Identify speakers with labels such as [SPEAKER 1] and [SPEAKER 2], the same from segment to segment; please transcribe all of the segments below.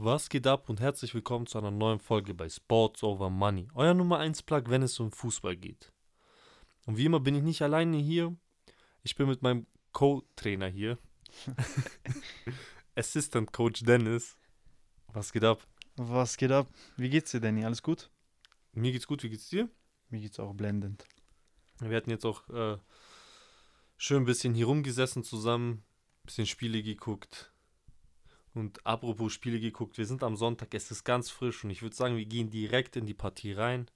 [SPEAKER 1] Was geht ab und herzlich willkommen zu einer neuen Folge bei Sports Over Money, euer Nummer 1 Plug, wenn es um Fußball geht. Und wie immer bin ich nicht alleine hier. Ich bin mit meinem Co-Trainer hier. Assistant Coach Dennis. Was geht ab?
[SPEAKER 2] Was geht ab? Wie geht's dir, Danny? Alles gut?
[SPEAKER 1] Mir geht's gut, wie geht's dir?
[SPEAKER 2] Mir geht's auch blendend.
[SPEAKER 1] Wir hatten jetzt auch äh, schön ein bisschen hier rumgesessen zusammen, bisschen Spiele geguckt. Und apropos Spiele geguckt, wir sind am Sonntag, es ist ganz frisch und ich würde sagen, wir gehen direkt in die Partie rein.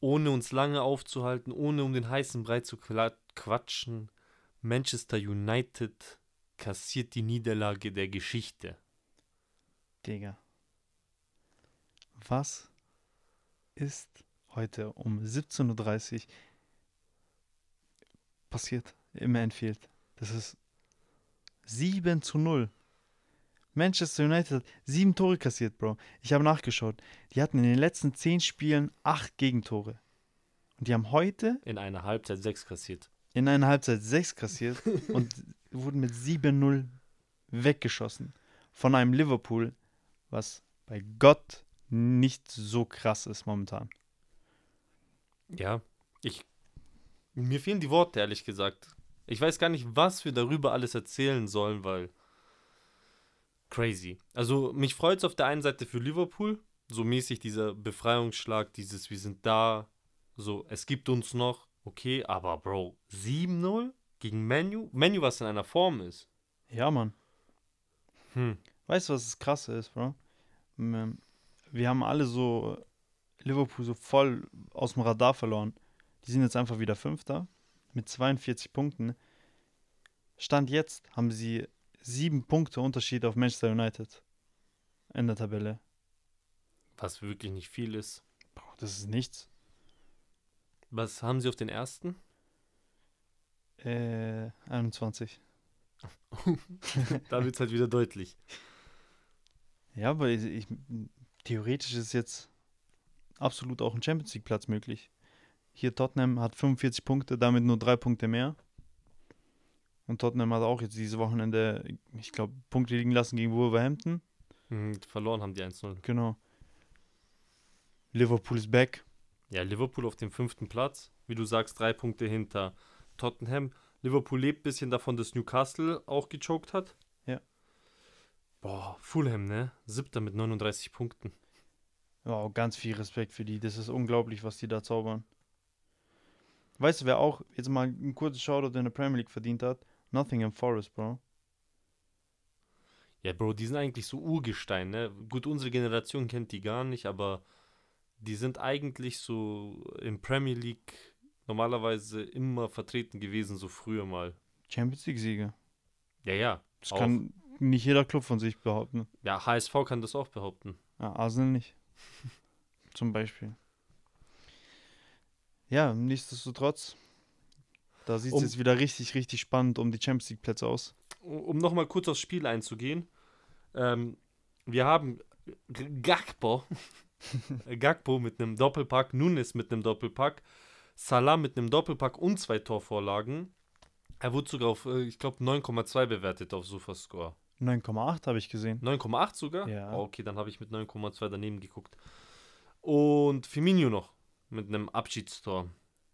[SPEAKER 1] Ohne uns lange aufzuhalten, ohne um den heißen Brei zu quatschen. Manchester United kassiert die Niederlage der Geschichte.
[SPEAKER 2] Digga. Was ist heute um 17.30 Uhr passiert im Anfield? Das ist 7 zu 0. Manchester United hat sieben Tore kassiert, Bro. Ich habe nachgeschaut. Die hatten in den letzten zehn Spielen acht Gegentore. Und die haben heute
[SPEAKER 1] In einer Halbzeit sechs kassiert.
[SPEAKER 2] in einer Halbzeit sechs kassiert und wurden mit 7-0 weggeschossen von einem Liverpool, was bei Gott nicht so krass ist momentan.
[SPEAKER 1] Ja, ich. Mir fehlen die Worte, ehrlich gesagt. Ich weiß gar nicht, was wir darüber alles erzählen sollen, weil. Crazy. Also, mich freut es auf der einen Seite für Liverpool, so mäßig dieser Befreiungsschlag, dieses Wir sind da, so, es gibt uns noch, okay, aber Bro, 7-0 gegen Menu? Menu, was in einer Form ist.
[SPEAKER 2] Ja, Mann.
[SPEAKER 1] Hm.
[SPEAKER 2] Weißt du, was das Krasse ist, Bro? Ähm, Wir haben alle so Liverpool so voll aus dem Radar verloren. Die sind jetzt einfach wieder Fünfter mit 42 Punkten. Stand jetzt haben sie sieben Punkte Unterschied auf Manchester United in der Tabelle.
[SPEAKER 1] Was wirklich nicht viel ist.
[SPEAKER 2] Das ist nichts.
[SPEAKER 1] Was haben sie auf den ersten?
[SPEAKER 2] Äh, 21.
[SPEAKER 1] da wird es halt wieder deutlich.
[SPEAKER 2] Ja, aber ich, ich, theoretisch ist jetzt absolut auch ein Champions League Platz möglich. Hier Tottenham hat 45 Punkte, damit nur drei Punkte mehr. Und Tottenham hat auch jetzt dieses Wochenende, ich glaube, Punkte liegen lassen gegen Wolverhampton.
[SPEAKER 1] Hm, verloren haben die 1-0.
[SPEAKER 2] Genau. Liverpool ist back.
[SPEAKER 1] Ja, Liverpool auf dem fünften Platz. Wie du sagst, drei Punkte hinter Tottenham. Liverpool lebt ein bisschen davon, dass Newcastle auch gechoked hat.
[SPEAKER 2] Ja.
[SPEAKER 1] Boah, Fulham, ne? Siebter mit 39 Punkten.
[SPEAKER 2] Wow, ganz viel Respekt für die. Das ist unglaublich, was die da zaubern. Weißt du, wer auch jetzt mal ein kurzes Shoutout in der Premier League verdient hat? Nottingham Forest, Bro.
[SPEAKER 1] Ja, Bro, die sind eigentlich so Urgestein, ne? Gut, unsere Generation kennt die gar nicht, aber die sind eigentlich so im Premier League normalerweise immer vertreten gewesen, so früher mal.
[SPEAKER 2] Champions League-Sieger.
[SPEAKER 1] Ja, ja.
[SPEAKER 2] Das
[SPEAKER 1] auch.
[SPEAKER 2] kann nicht jeder Club von sich behaupten.
[SPEAKER 1] Ja, HSV kann das auch behaupten.
[SPEAKER 2] Ja, Arsenal nicht. Zum Beispiel. Ja, nichtsdestotrotz. Da sieht es
[SPEAKER 1] Um-
[SPEAKER 2] jetzt wieder richtig, richtig spannend um die Champions League Plätze aus.
[SPEAKER 1] um nochmal kurz aufs Spiel einzugehen, ähm, wir haben Gakpo, Gakpo mit einem Doppelpack, Nunes mit einem Doppelpack, Salah mit einem Doppelpack und zwei Torvorlagen. Er wurde sogar auf, äh, ich glaube, 9,2 bewertet auf Sofascore.
[SPEAKER 2] 9,8 habe ich gesehen.
[SPEAKER 1] 9,8 sogar?
[SPEAKER 2] Ja.
[SPEAKER 1] Oh, okay, dann habe ich mit 9,2 daneben geguckt. Und Firmino noch mit einem Abschiedstor.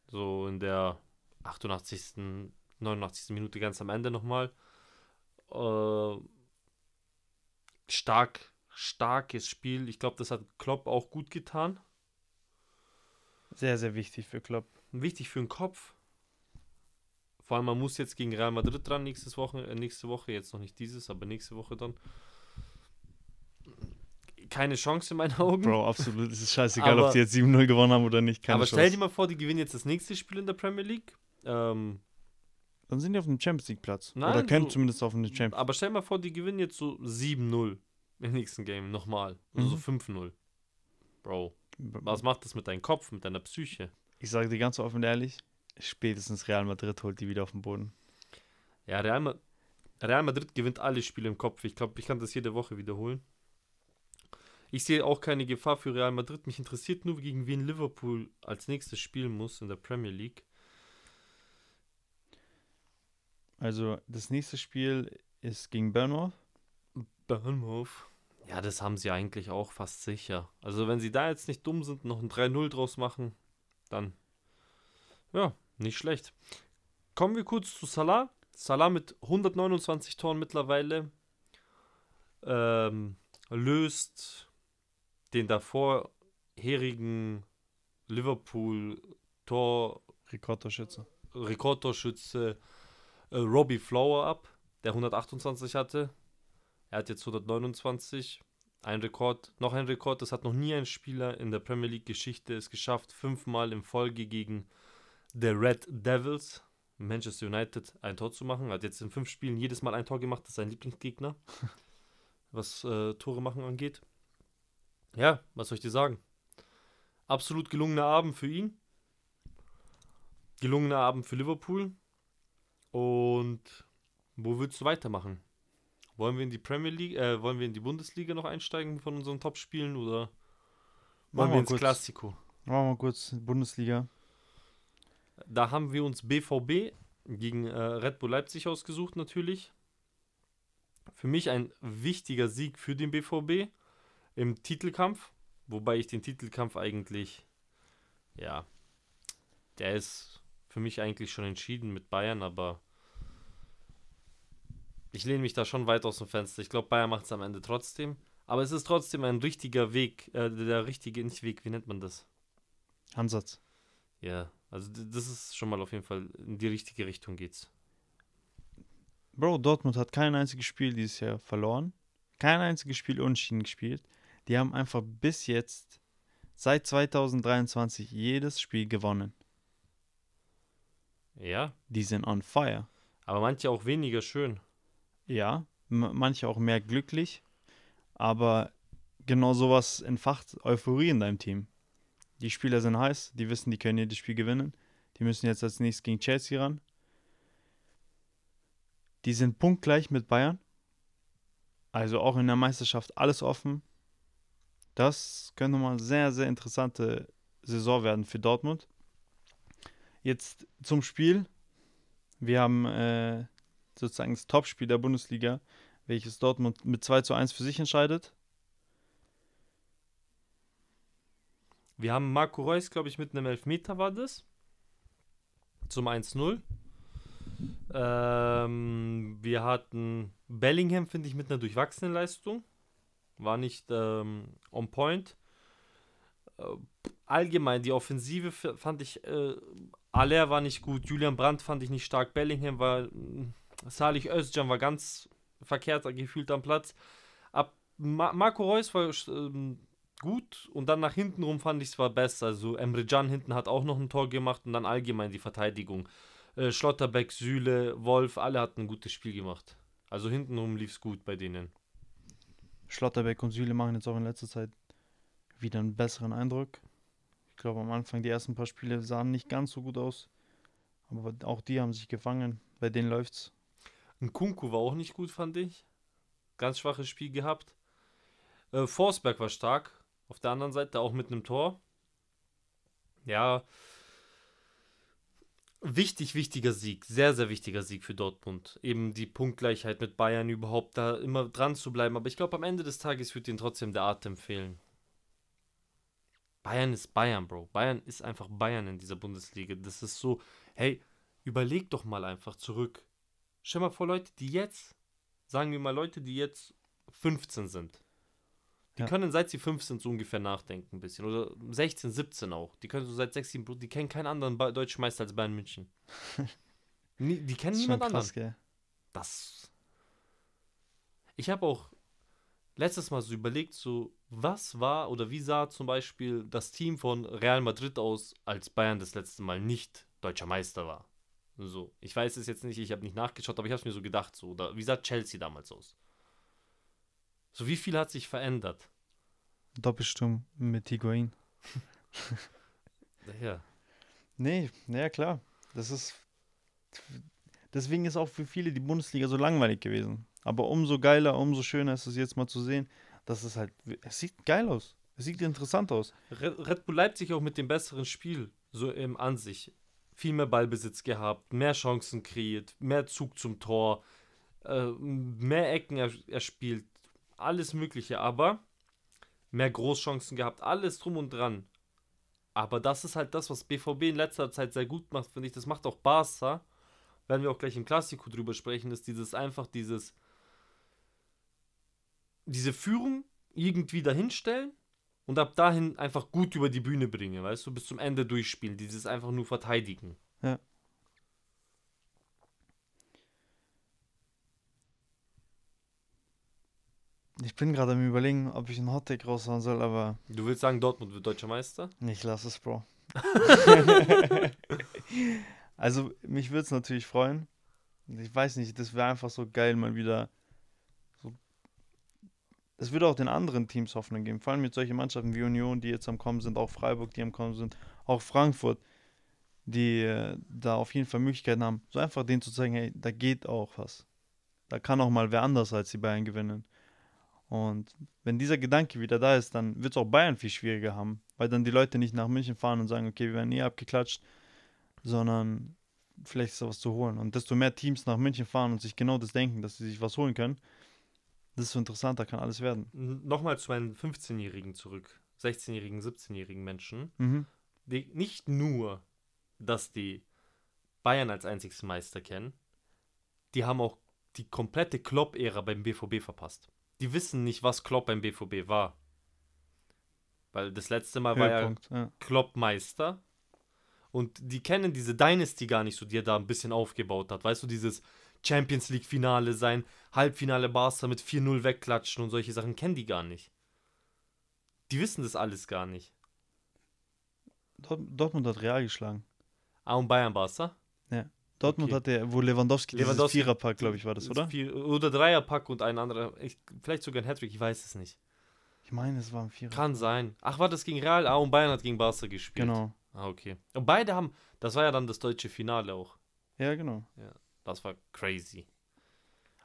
[SPEAKER 1] So in der 88., 89. Minute ganz am Ende nochmal. Äh, stark, starkes Spiel. Ich glaube, das hat Klopp auch gut getan.
[SPEAKER 2] Sehr, sehr wichtig für Klopp.
[SPEAKER 1] Wichtig für den Kopf. Vor allem, man muss jetzt gegen Real Madrid dran nächstes Woche, äh, nächste Woche, jetzt noch nicht dieses, aber nächste Woche dann. Keine Chance in meinen Augen.
[SPEAKER 2] Bro, absolut. Es ist scheißegal,
[SPEAKER 1] Aber-
[SPEAKER 2] ob die jetzt 7-0 gewonnen haben oder nicht. Keine
[SPEAKER 1] aber
[SPEAKER 2] Chance.
[SPEAKER 1] stell dir mal vor, die gewinnen jetzt das nächste Spiel in der Premier League. Ähm,
[SPEAKER 2] Dann sind die auf dem Champions League Platz.
[SPEAKER 1] Nein,
[SPEAKER 2] oder können
[SPEAKER 1] so-
[SPEAKER 2] zumindest auf dem Champions
[SPEAKER 1] aber stell mal vor, die gewinnen jetzt so 7-0 im nächsten Game nochmal. Also so 5-0. Bro, was macht das mit deinem Kopf, mit deiner Psyche?
[SPEAKER 2] Ich sage dir ganz offen und ehrlich, spätestens Real Madrid holt die wieder auf den Boden.
[SPEAKER 1] Ja, Real, Ma Real Madrid gewinnt alle Spiele im Kopf. Ich glaube, ich kann das jede Woche wiederholen. Ich sehe auch keine Gefahr für Real Madrid. Mich interessiert nur, gegen wen Liverpool als nächstes spielen muss in der Premier League.
[SPEAKER 2] Also das nächste Spiel ist gegen Bournemouth.
[SPEAKER 1] Bournemouth. Ja, das haben sie eigentlich auch fast sicher. Also wenn sie da jetzt nicht dumm sind, noch ein 3-0 draus machen, dann ja, nicht schlecht. Kommen wir kurz zu Salah. Salah mit 129 Toren mittlerweile ähm, löst den davorherigen Liverpool Tor
[SPEAKER 2] Rekordtorschütze.
[SPEAKER 1] Rekordtorschütze äh, Robbie Flower ab, der 128 hatte. Er hat jetzt 129. Ein Rekord, noch ein Rekord, das hat noch nie ein Spieler in der Premier League Geschichte es geschafft, fünfmal in Folge gegen der Red Devils, Manchester United, ein Tor zu machen. Er hat jetzt in fünf Spielen jedes Mal ein Tor gemacht, das ist sein Lieblingsgegner, was äh, Tore machen angeht. Ja, was soll ich dir sagen? Absolut gelungener Abend für ihn. Gelungener Abend für Liverpool. Und wo willst du weitermachen? Wollen wir in die Premier League, äh, wollen wir in die Bundesliga noch einsteigen von unseren Top-Spielen oder wollen wir ins
[SPEAKER 2] kurz,
[SPEAKER 1] Klassiko?
[SPEAKER 2] Machen wir mal kurz Bundesliga.
[SPEAKER 1] Da haben wir uns BVB gegen äh, Red Bull Leipzig ausgesucht natürlich. Für mich ein wichtiger Sieg für den BVB im Titelkampf, wobei ich den Titelkampf eigentlich, ja, der ist für mich eigentlich schon entschieden mit Bayern, aber ich lehne mich da schon weit aus dem Fenster. Ich glaube, Bayern macht es am Ende trotzdem. Aber es ist trotzdem ein richtiger Weg, äh, der richtige, nicht Weg, wie nennt man das?
[SPEAKER 2] Ansatz.
[SPEAKER 1] Ja, also das ist schon mal auf jeden Fall in die richtige Richtung geht's.
[SPEAKER 2] Bro, Dortmund hat kein einziges Spiel dieses Jahr verloren. Kein einziges Spiel unentschieden gespielt. Die haben einfach bis jetzt, seit 2023, jedes Spiel gewonnen.
[SPEAKER 1] Ja,
[SPEAKER 2] Die sind on fire.
[SPEAKER 1] aber manche auch weniger schön.
[SPEAKER 2] Ja, manche auch mehr glücklich. Aber genau sowas entfacht Euphorie in deinem Team. Die Spieler sind heiß, die wissen, die können jedes Spiel gewinnen. Die müssen jetzt als nächstes gegen Chelsea ran. Die sind punktgleich mit Bayern. Also auch in der Meisterschaft alles offen. Das könnte mal eine sehr, sehr interessante Saison werden für Dortmund. Jetzt zum Spiel. Wir haben äh, sozusagen das Topspiel der Bundesliga, welches Dortmund mit 2 zu 1 für sich entscheidet.
[SPEAKER 1] Wir haben Marco Reus, glaube ich, mit einem Elfmeter war das. Zum 1-0. Ähm, wir hatten Bellingham, finde ich, mit einer durchwachsenen Leistung. War nicht ähm, on point. Äh, allgemein, die Offensive fand ich, äh, Aller war nicht gut, Julian Brandt fand ich nicht stark, Bellingham war, mh, Salih Özcan war ganz verkehrt gefühlt am Platz. Ab Ma Marco Reus war ähm, gut und dann nach hinten rum fand ich es war besser. Also Emre Can hinten hat auch noch ein Tor gemacht und dann allgemein die Verteidigung. Äh, Schlotterbeck, Süle, Wolf, alle hatten ein gutes Spiel gemacht. Also hintenrum lief es gut bei denen.
[SPEAKER 2] Schlotterbeck und Süle machen jetzt auch in letzter Zeit wieder einen besseren Eindruck. Ich glaube, am Anfang die ersten paar Spiele sahen nicht ganz so gut aus. Aber auch die haben sich gefangen. Bei denen läuft's.
[SPEAKER 1] Ein Kunku war auch nicht gut, fand ich. Ganz schwaches Spiel gehabt. Äh, Forsberg war stark. Auf der anderen Seite auch mit einem Tor. Ja. Wichtig, wichtiger Sieg. Sehr, sehr wichtiger Sieg für Dortmund. Eben die Punktgleichheit mit Bayern überhaupt da immer dran zu bleiben. Aber ich glaube, am Ende des Tages wird ihnen trotzdem der Atem fehlen. Bayern ist Bayern, Bro. Bayern ist einfach Bayern in dieser Bundesliga. Das ist so, hey, überleg doch mal einfach zurück. Stell mal vor, Leute, die jetzt, sagen wir mal Leute, die jetzt 15 sind. Die
[SPEAKER 2] Ja.
[SPEAKER 1] können seit sie 15 so ungefähr nachdenken ein bisschen. Oder 16, 17 auch. Die können so seit 6, 7, Bro- die kennen keinen anderen ba deutschen Meister als Bayern München. Die kennen
[SPEAKER 2] Das ist schon
[SPEAKER 1] niemand anderen.
[SPEAKER 2] krass, gell?
[SPEAKER 1] Das. Ich habe auch letztes Mal so überlegt, so, was war oder wie sah zum Beispiel das Team von Real Madrid aus, als Bayern das letzte Mal nicht deutscher Meister war? So, ich weiß es jetzt nicht, ich habe nicht nachgeschaut, aber ich habe es mir so gedacht, so, oder wie sah Chelsea damals aus? So, wie viel hat sich verändert?
[SPEAKER 2] Doppelsturm mit Higuain.
[SPEAKER 1] Ja,
[SPEAKER 2] Nee, naja, klar. Das ist. Deswegen ist auch für viele die Bundesliga so langweilig gewesen. Aber umso geiler, umso schöner ist es jetzt mal zu sehen, dass es halt. Es sieht geil aus. Es sieht interessant aus.
[SPEAKER 1] Red Bull Leipzig auch mit dem besseren Spiel, so im an sich. Viel mehr Ballbesitz gehabt, mehr Chancen kreiert, mehr Zug zum Tor, äh, mehr Ecken er, erspielt. alles Mögliche, aber mehr Großchancen gehabt, alles drum und dran. Aber das ist halt das, was BVB in letzter Zeit sehr gut macht, finde ich. Das macht auch Barca. Werden wir auch gleich im Klassiko drüber sprechen, ist dieses einfach dieses diese Führung irgendwie dahinstellen und ab dahin einfach gut über die Bühne bringen, weißt du, bis zum Ende durchspielen, dieses einfach nur verteidigen.
[SPEAKER 2] Ja. Ich bin gerade am überlegen, ob ich einen Hottake raushauen soll, aber
[SPEAKER 1] Du willst sagen, Dortmund wird deutscher Meister?
[SPEAKER 2] ich lasse es, Bro. also, mich würde es natürlich freuen. Ich weiß nicht, das wäre einfach so geil, mal wieder. Es würde auch den anderen Teams Hoffnung geben. Vor allem mit solchen Mannschaften wie Union, die jetzt am Kommen sind, auch Freiburg, die am Kommen sind, auch Frankfurt, die äh, da auf jeden Fall Möglichkeiten haben, so einfach denen zu zeigen, hey, da geht auch was. Da kann auch mal wer anders als die Bayern gewinnen. Und wenn dieser Gedanke wieder da ist, dann wird es auch Bayern viel schwieriger haben, weil dann die Leute nicht nach München fahren und sagen, okay, wir werden eh abgeklatscht, sondern vielleicht ist da was zu holen. Und desto mehr Teams nach München fahren und sich genau das denken, dass sie sich was holen können, desto interessanter kann alles werden.
[SPEAKER 1] Nochmal zu meinen 15-Jährigen zurück, 16-Jährigen, 17-Jährigen Menschen.
[SPEAKER 2] Mhm.
[SPEAKER 1] Die, nicht nur, dass die Bayern als einziges Meister kennen, die haben auch die komplette Klopp-Ära beim BVB verpasst. Die wissen nicht, was Klopp beim BVB war. Weil das letzte Mal war ja
[SPEAKER 2] Höhepunkt. Ja.
[SPEAKER 1] Klopp Meister. Und die kennen diese Dynasty gar nicht so, die er da ein bisschen aufgebaut hat. Weißt du, dieses Champions League Finale sein, Halbfinale Barca mit 4-0 wegklatschen und solche Sachen kennen die gar nicht. Die wissen das alles gar nicht.
[SPEAKER 2] Dort, Dortmund hat Real geschlagen.
[SPEAKER 1] Ah, und Bayern Barca?
[SPEAKER 2] Dortmund
[SPEAKER 1] Okay.
[SPEAKER 2] hatte, wo Lewandowski,
[SPEAKER 1] Lewandowski-
[SPEAKER 2] dieses Viererpack, glaube ich, war das, oder?
[SPEAKER 1] Vier, oder Dreierpack und ein anderer. Ich, vielleicht sogar ein Hattrick, ich weiß es nicht.
[SPEAKER 2] Ich meine, es war ein Vierer.
[SPEAKER 1] Kann sein. Ach, war das gegen Real? Ah, und Bayern hat gegen Barca gespielt.
[SPEAKER 2] Genau.
[SPEAKER 1] Ah, okay. Und beide haben, das war ja dann das deutsche Finale auch.
[SPEAKER 2] Ja, genau.
[SPEAKER 1] Das war crazy.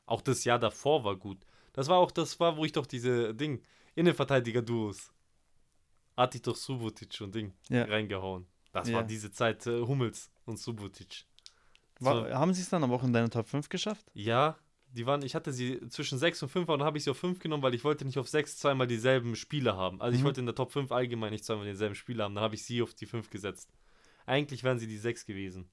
[SPEAKER 1] Auch das Jahr davor war gut. Das war auch das war, wo ich doch diese Ding Innenverteidiger-Duos hatte ich doch Subotic und Ding
[SPEAKER 2] Ja.
[SPEAKER 1] reingehauen. Das
[SPEAKER 2] Ja.
[SPEAKER 1] war diese Zeit äh, Hummels und Subotic.
[SPEAKER 2] War,
[SPEAKER 1] So,
[SPEAKER 2] haben sie es dann aber auch in deine Top 5 geschafft?
[SPEAKER 1] ja, die waren, ich hatte sie zwischen 6 und 5, aber dann habe ich sie auf 5 genommen, weil ich wollte nicht auf 6 zweimal dieselben Spieler haben. Also ich
[SPEAKER 2] Mhm.
[SPEAKER 1] wollte in der Top 5 allgemein nicht zweimal denselben Spieler haben. Dann habe ich sie auf die 5 gesetzt. Eigentlich wären sie die 6 gewesen.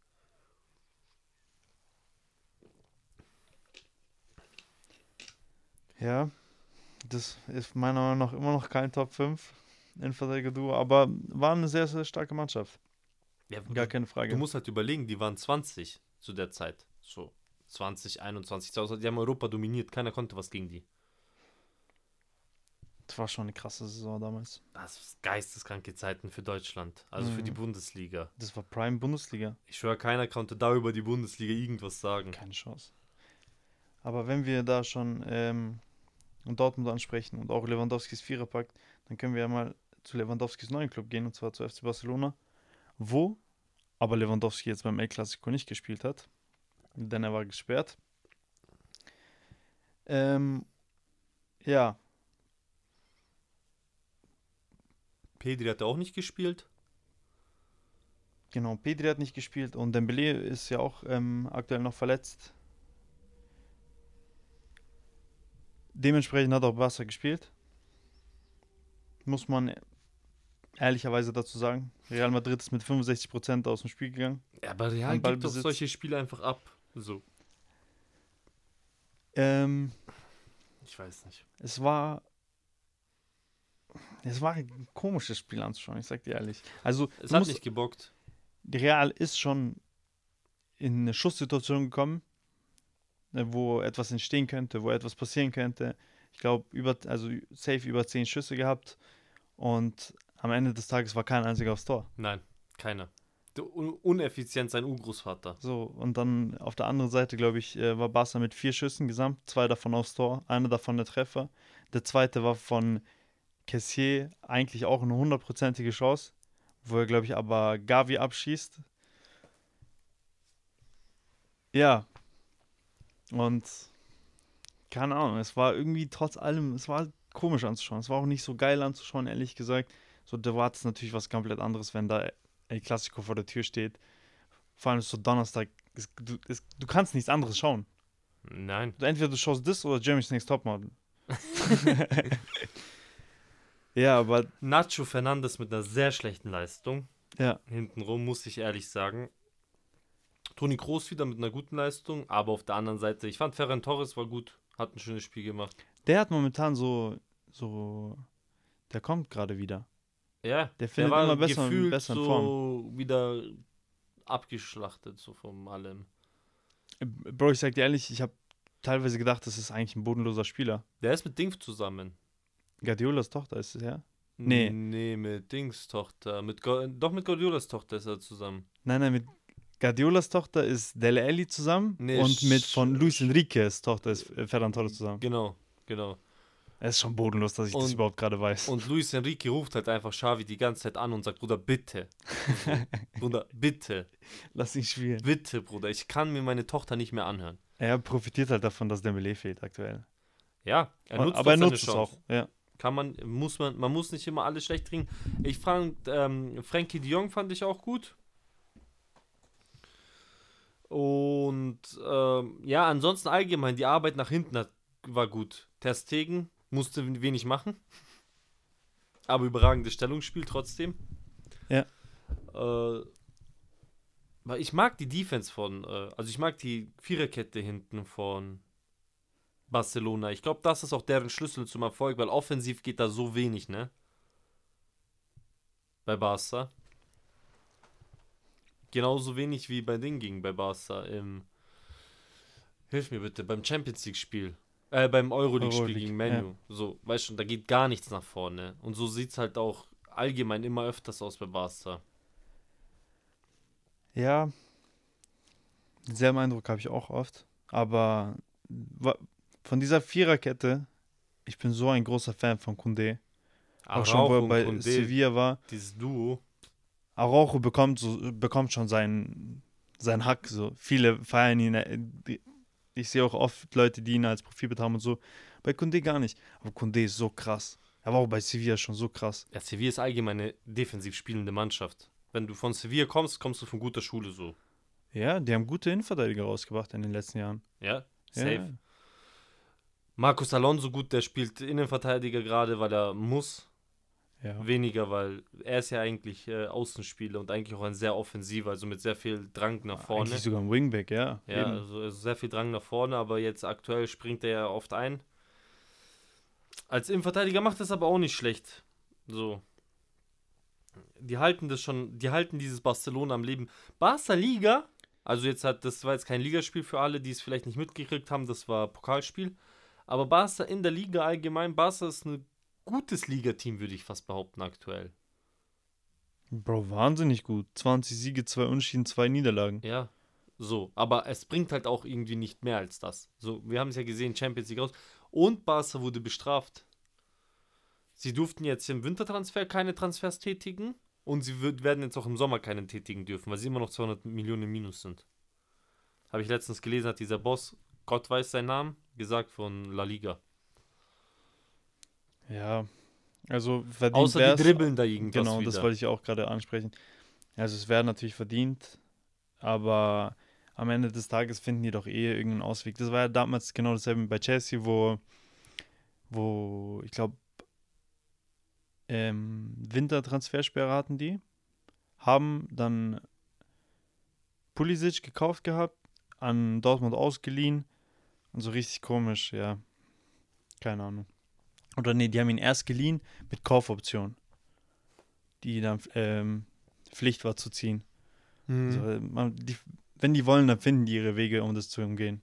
[SPEAKER 2] Ja. Das ist meiner Meinung nach immer noch kein Top 5 Innenverteidiger-Duo, aber war eine sehr, sehr starke Mannschaft.
[SPEAKER 1] Ja,
[SPEAKER 2] Gar keine Frage.
[SPEAKER 1] Du musst halt überlegen, die waren 20 zu der Zeit. So 20, 21, 20. Die haben Europa dominiert. Keiner konnte was gegen die.
[SPEAKER 2] Das war schon eine krasse Saison damals.
[SPEAKER 1] Das ist geisteskranke Zeiten für Deutschland. Also für die
[SPEAKER 2] Mhm.
[SPEAKER 1] Bundesliga.
[SPEAKER 2] Das war Prime Bundesliga.
[SPEAKER 1] Ich schwöre, keiner konnte da über die Bundesliga irgendwas sagen.
[SPEAKER 2] Keine Chance. Aber wenn wir da schon ähm, Dortmund ansprechen und auch Lewandowskis Viererpack, dann können wir ja mal zu Lewandowskis neuen Club gehen, und zwar zu FC Barcelona, wo aber Lewandowski jetzt beim El Clasico nicht gespielt hat, denn er war gesperrt. Ähm, ja,
[SPEAKER 1] Pedri hat auch nicht gespielt.
[SPEAKER 2] genau, Pedri hat nicht gespielt und Dembele ist ja auch ähm, aktuell noch verletzt. Dementsprechend hat auch Barca gespielt. Muss man ehrlicherweise dazu sagen. Real Madrid ist mit 65% aus dem Spiel gegangen.
[SPEAKER 1] Ja, aber Real gibt doch solche Spiele einfach ab. So,
[SPEAKER 2] Ähm,
[SPEAKER 1] ich weiß nicht.
[SPEAKER 2] es war. Es war ein komisches Spiel anzuschauen, ich sag dir ehrlich. Also,
[SPEAKER 1] Es hat
[SPEAKER 2] musst-
[SPEAKER 1] nicht gebockt.
[SPEAKER 2] Real ist schon in eine Schusssituation gekommen, wo etwas entstehen könnte, wo etwas passieren könnte. Ich glaube, über, also safe über zehn Schüsse gehabt und am Ende des Tages war kein einziger aufs Tor.
[SPEAKER 1] Nein, keiner. Un uneffizient sein Urgroßvater.
[SPEAKER 2] So, und dann auf der anderen Seite, glaube ich, äh, war Barca mit vier Schüssen gesamt, zwei davon aufs Tor, einer davon der Treffer. Der zweite war von Kessier eigentlich auch eine hundertprozentige Chance, wo er, glaube ich, aber Gavi abschießt. Ja. Und keine Ahnung, es war irgendwie trotz allem, es war komisch anzuschauen. Es war auch nicht so geil anzuschauen, ehrlich gesagt. So, da war es natürlich was komplett anderes, wenn da El Clasico vor der Tür steht. Vor allem ist so Donnerstag. Es, du, es, du kannst nichts anderes schauen.
[SPEAKER 1] Nein.
[SPEAKER 2] Du, entweder du schaust das oder Jeremy's Next Topmodel. ja, aber
[SPEAKER 1] Nacho Fernandes mit einer sehr schlechten Leistung.
[SPEAKER 2] ja,
[SPEAKER 1] Hintenrum, muss ich ehrlich sagen. Toni Kroos wieder mit einer guten Leistung, aber auf der anderen Seite, ich fand Ferran Torres war gut, hat ein schönes Spiel gemacht.
[SPEAKER 2] der hat momentan so, so, der kommt gerade wieder.
[SPEAKER 1] Ja,
[SPEAKER 2] Der findet immer besser,
[SPEAKER 1] gefühlt
[SPEAKER 2] besser in
[SPEAKER 1] so
[SPEAKER 2] Form.
[SPEAKER 1] wieder abgeschlachtet, so von allem.
[SPEAKER 2] Bro, ich sag dir ehrlich, ich habe teilweise gedacht, das ist eigentlich ein bodenloser Spieler.
[SPEAKER 1] Der ist mit Dings zusammen.
[SPEAKER 2] Guardiolas Tochter ist es, ja? Nee.
[SPEAKER 1] Nee, mit Dings Tochter. Mit Go Doch mit Guardiolas Tochter ist er zusammen.
[SPEAKER 2] Nein, nein, mit Guardiolas Tochter ist Dele Alli zusammen
[SPEAKER 1] Nee,
[SPEAKER 2] und mit von Luis Enriquez Tochter ist äh, Ferran Torres zusammen.
[SPEAKER 1] Genau, genau.
[SPEAKER 2] Es ist schon bodenlos, dass ich das
[SPEAKER 1] Und-
[SPEAKER 2] überhaupt gerade weiß.
[SPEAKER 1] Und Luis Enrique ruft halt einfach Xavi die ganze Zeit an und sagt, Bruder, bitte. Bruder, bitte,
[SPEAKER 2] Lass ihn spielen.
[SPEAKER 1] bitte, Bruder. Ich kann mir meine Tochter nicht mehr anhören.
[SPEAKER 2] Er profitiert halt davon, dass Dembele fehlt aktuell.
[SPEAKER 1] Ja, er nutzt
[SPEAKER 2] Aber er nutzt es auch. Ja.
[SPEAKER 1] Kann man, muss man, man muss nicht immer alles schlecht kriegen. Ich fand, ähm, Frankie de Jong fand ich auch gut. Und ähm, ja, ansonsten allgemein, die Arbeit nach hinten hat, war gut. Ter Stegen musste wenig machen. Aber überragendes Stellungsspiel trotzdem.
[SPEAKER 2] Ja.
[SPEAKER 1] Äh, weil ich mag die Defense von, äh, also ich mag die Viererkette hinten von Barcelona. Ich glaube, das ist auch deren Schlüssel zum Erfolg, weil offensiv geht da so wenig, ne? Bei Barca. Genauso wenig wie bei Ding ging bei Barca im. Hilf mir bitte, beim Champions League-Spiel. Äh, beim Euroleague-Spiel
[SPEAKER 2] Euroleague,
[SPEAKER 1] gegen Menu. So, weißt du, da geht gar nichts nach vorne. Und so sieht es halt auch allgemein immer öfters aus bei Barca.
[SPEAKER 2] Ja. Selben Eindruck habe ich auch oft. Aber von dieser Viererkette, ich bin so ein großer Fan von Kunde. Auch schon, wo er bei
[SPEAKER 1] Koundé,
[SPEAKER 2] Sevilla war.
[SPEAKER 1] dieses Duo.
[SPEAKER 2] Araujo bekommt, so, bekommt schon seinen, seinen Hack. So. Viele feiern ihn. äh, Ich sehe auch oft Leute, die ihn als Profilbild haben und so. Bei Kunde gar nicht. Aber Kunde ist so krass. Er war auch bei Sevilla schon so krass.
[SPEAKER 1] Ja, Sevilla ist allgemein eine defensiv spielende Mannschaft. Wenn du von Sevilla kommst, kommst du von guter Schule so.
[SPEAKER 2] Ja, die haben gute Innenverteidiger rausgebracht in den letzten Jahren.
[SPEAKER 1] Ja, safe.
[SPEAKER 2] Ja.
[SPEAKER 1] Marcos Alonso, gut, der spielt Innenverteidiger gerade, weil er muss.
[SPEAKER 2] Ja.
[SPEAKER 1] Weniger, weil er ist ja eigentlich äh, Außenspieler und eigentlich auch ein sehr offensiver, also mit sehr viel Drang nach vorne.
[SPEAKER 2] Eigentlich sogar ein Wingback, ja.
[SPEAKER 1] Ja, also, also sehr viel Drang nach vorne, aber jetzt aktuell springt er ja oft ein. Als Innenverteidiger macht das aber auch nicht schlecht. So. Die halten das schon, die halten dieses Barcelona am Leben. Barca Liga, also jetzt hat, das war jetzt kein Ligaspiel für alle, die es vielleicht nicht mitgekriegt haben, das war Pokalspiel. Aber Barca in der Liga allgemein, Barca ist ein gutes Ligateam, würde ich fast behaupten, aktuell.
[SPEAKER 2] Bro, wahnsinnig gut. 20 Siege, 2 Unentschieden, 2 Niederlagen.
[SPEAKER 1] Ja, so. Aber es bringt halt auch irgendwie nicht mehr als das. So, wir haben es ja gesehen, Champions League raus. Und Barca wurde bestraft. Sie durften jetzt im Wintertransfer keine Transfers tätigen und sie wird, werden jetzt auch im Sommer keinen tätigen dürfen, weil sie immer noch 200 Millionen im Minus sind. Habe ich letztens gelesen, hat dieser Boss, Gott weiß seinen Namen, gesagt von La Liga.
[SPEAKER 2] Ja. Also verdient
[SPEAKER 1] Außer die dribbeln da irgendwas
[SPEAKER 2] Genau,
[SPEAKER 1] wieder.
[SPEAKER 2] das wollte ich auch gerade ansprechen. Also es wäre natürlich verdient, aber am Ende des Tages finden die doch eh irgendeinen Ausweg. Das war ja damals genau dasselbe bei Chelsea, wo, wo ich glaube, ähm, Wintertransfersperre hatten die, haben dann Pulisic gekauft gehabt, an Dortmund ausgeliehen und so richtig komisch, ja. Keine Ahnung. Oder nee, die haben ihn erst geliehen mit Kaufoption die dann ähm, Pflicht war zu ziehen.
[SPEAKER 1] Mhm.
[SPEAKER 2] Also, äh, man, die, wenn die wollen, dann finden die ihre Wege, um das zu umgehen.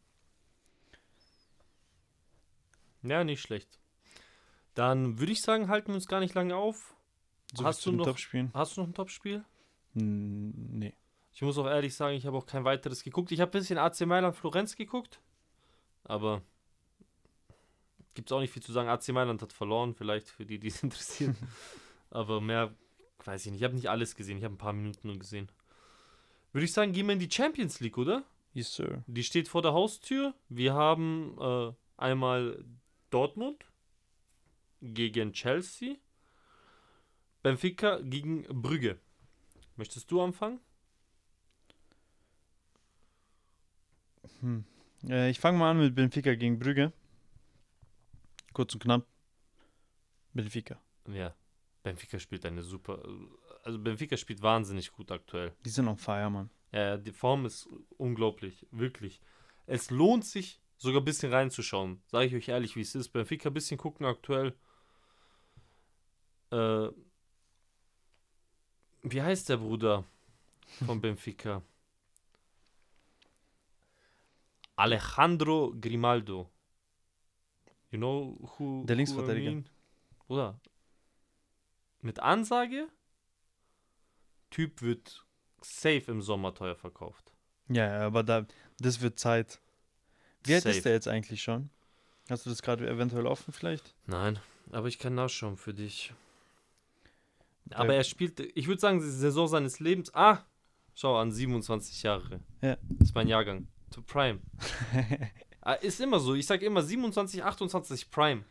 [SPEAKER 1] Ja, nicht schlecht. Dann würde ich sagen, halten wir uns gar nicht lange auf.
[SPEAKER 2] So
[SPEAKER 1] Hast du noch-? Hast du noch ein Topspiel?
[SPEAKER 2] Nee.
[SPEAKER 1] Ich muss auch ehrlich sagen, ich habe auch kein weiteres geguckt. Ich habe ein bisschen AC Mailand Florenz geguckt, aber gibt es auch nicht viel zu sagen. AC Mailand hat verloren, vielleicht für die, die es interessiert. aber mehr weiß ich nicht. Ich habe nicht alles gesehen. Ich habe ein paar Minuten nur gesehen. Würde ich sagen, gehen wir in die Champions League, oder?
[SPEAKER 2] Yes, sir.
[SPEAKER 1] Die steht vor der Haustür. Wir haben äh, einmal Dortmund gegen Chelsea, Benfica gegen Brügge. Möchtest du anfangen?
[SPEAKER 2] Hm. Äh, ich fange mal an mit Benfica gegen Brügge. Kurz und knapp. Benfica.
[SPEAKER 1] Ja. Benfica spielt eine super. Also Benfica spielt wahnsinnig gut aktuell.
[SPEAKER 2] Die sind on fire, Mann.
[SPEAKER 1] Ja, die Form ist unglaublich, wirklich. Es lohnt sich, sogar ein bisschen reinzuschauen. Sage ich euch ehrlich, wie es ist. Benfica ein bisschen gucken aktuell. Äh, wie heißt der Bruder von Benfica? Alejandro Grimaldo. You know who?
[SPEAKER 2] Der
[SPEAKER 1] who I
[SPEAKER 2] Linksverteidiger.
[SPEAKER 1] mean? Bruder. Mit Ansage, Typ wird safe im Sommer teuer verkauft.
[SPEAKER 2] Ja, aber da, das wird Zeit. Wie alt
[SPEAKER 1] Safe.
[SPEAKER 2] ist der jetzt eigentlich schon? Hast du das gerade eventuell offen vielleicht?
[SPEAKER 1] Nein, aber ich kann nachschauen für dich. Aber er spielt, ich würde sagen, die Saison seines Lebens. Ah, schau an, 27 Jahre.
[SPEAKER 2] Ja.
[SPEAKER 1] Das ist mein Jahrgang. To Prime. Ah, ist immer so. Ich sag immer 27, 28 Prime.